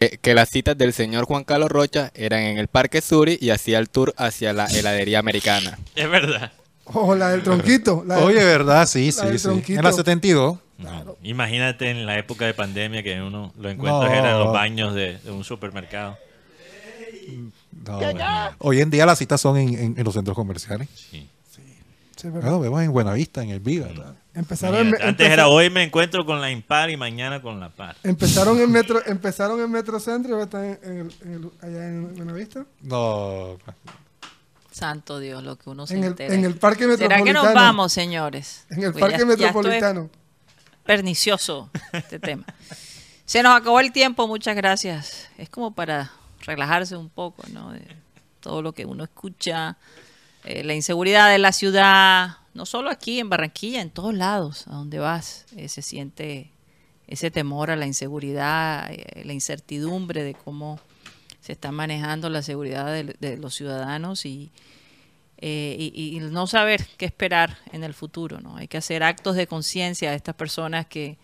que, que las citas del señor Juan Carlos Rocha eran en el Parque Suri y hacía el tour hacia la heladería americana. Es verdad. O la del tronquito. la del- Oye, ¿verdad? Sí, la sí, del sí. tronquito. En la 72. No, Imagínate en la época de pandemia que uno lo No. era en los baños de, de un supermercado. No, hoy en día las citas son en, en- en los centros comerciales. Sí. Sí, ¿verdad? Claro, vemos en Buenavista, en el Viva. ¿verdad? Empezaron, en, Antes era hoy me encuentro con la impar y mañana con la par. empezaron en Metro, empezaron en Metro Centro y ahora están en, en el- en el- allá en Buenavista. No, Santo Dios, lo que uno se En el, entera. en el Parque ¿Será Metropolitano. que nos vamos, señores? En el Pues Parque ya- ya esto es Metropolitano. pernicioso este tema. Se nos acabó el tiempo, muchas gracias. Es como para relajarse un poco, ¿no? De todo lo que uno escucha, eh, la inseguridad de la ciudad, no solo aquí en Barranquilla, en todos lados, a donde vas, eh, se siente ese temor a la inseguridad, eh, la incertidumbre de cómo se está manejando la seguridad de, los ciudadanos y, eh, y, no saber qué esperar en el futuro. ¿no? Hay que hacer actos de conciencia a estas personas que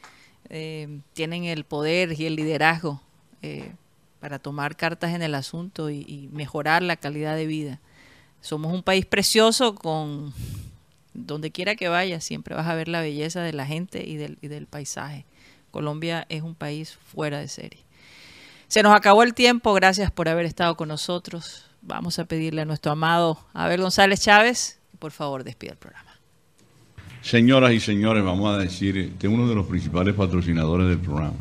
tienen el poder y el liderazgo para tomar cartas en el asunto y mejorar la calidad de vida. Somos un país precioso con donde quiera que vayas, siempre vas a ver la belleza de la gente y del, y del paisaje. Colombia es un país fuera de serie. Se nos acabó el tiempo, gracias por haber estado con nosotros. Vamos a pedirle a nuestro amado Abel González Chávez por favor despida el programa. Señoras y señores, vamos a decir de uno de los principales patrocinadores del programa.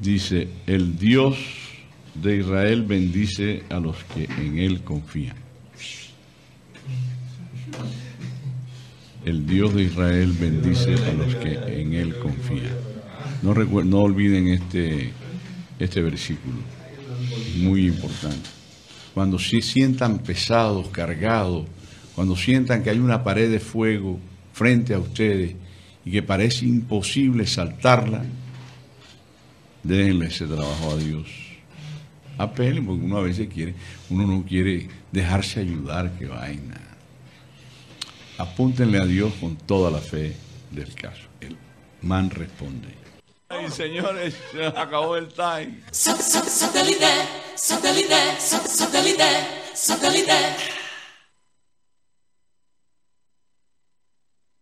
Dice, el Dios de Israel bendice a los que en Él confían. El Dios de Israel bendice a los que en Él confían. No, no olviden este, este versículo, muy importante. Cuando se sientan pesados, cargados, cuando sientan que hay una pared de fuego frente a ustedes y que parece imposible saltarla, déjenle ese trabajo a Dios. Apelen, porque uno a veces quiere, uno no quiere dejarse ayudar, que vaina. Apúntenle a Dios con toda la fe del caso. El man responde. Ay, señores, se acabó el time.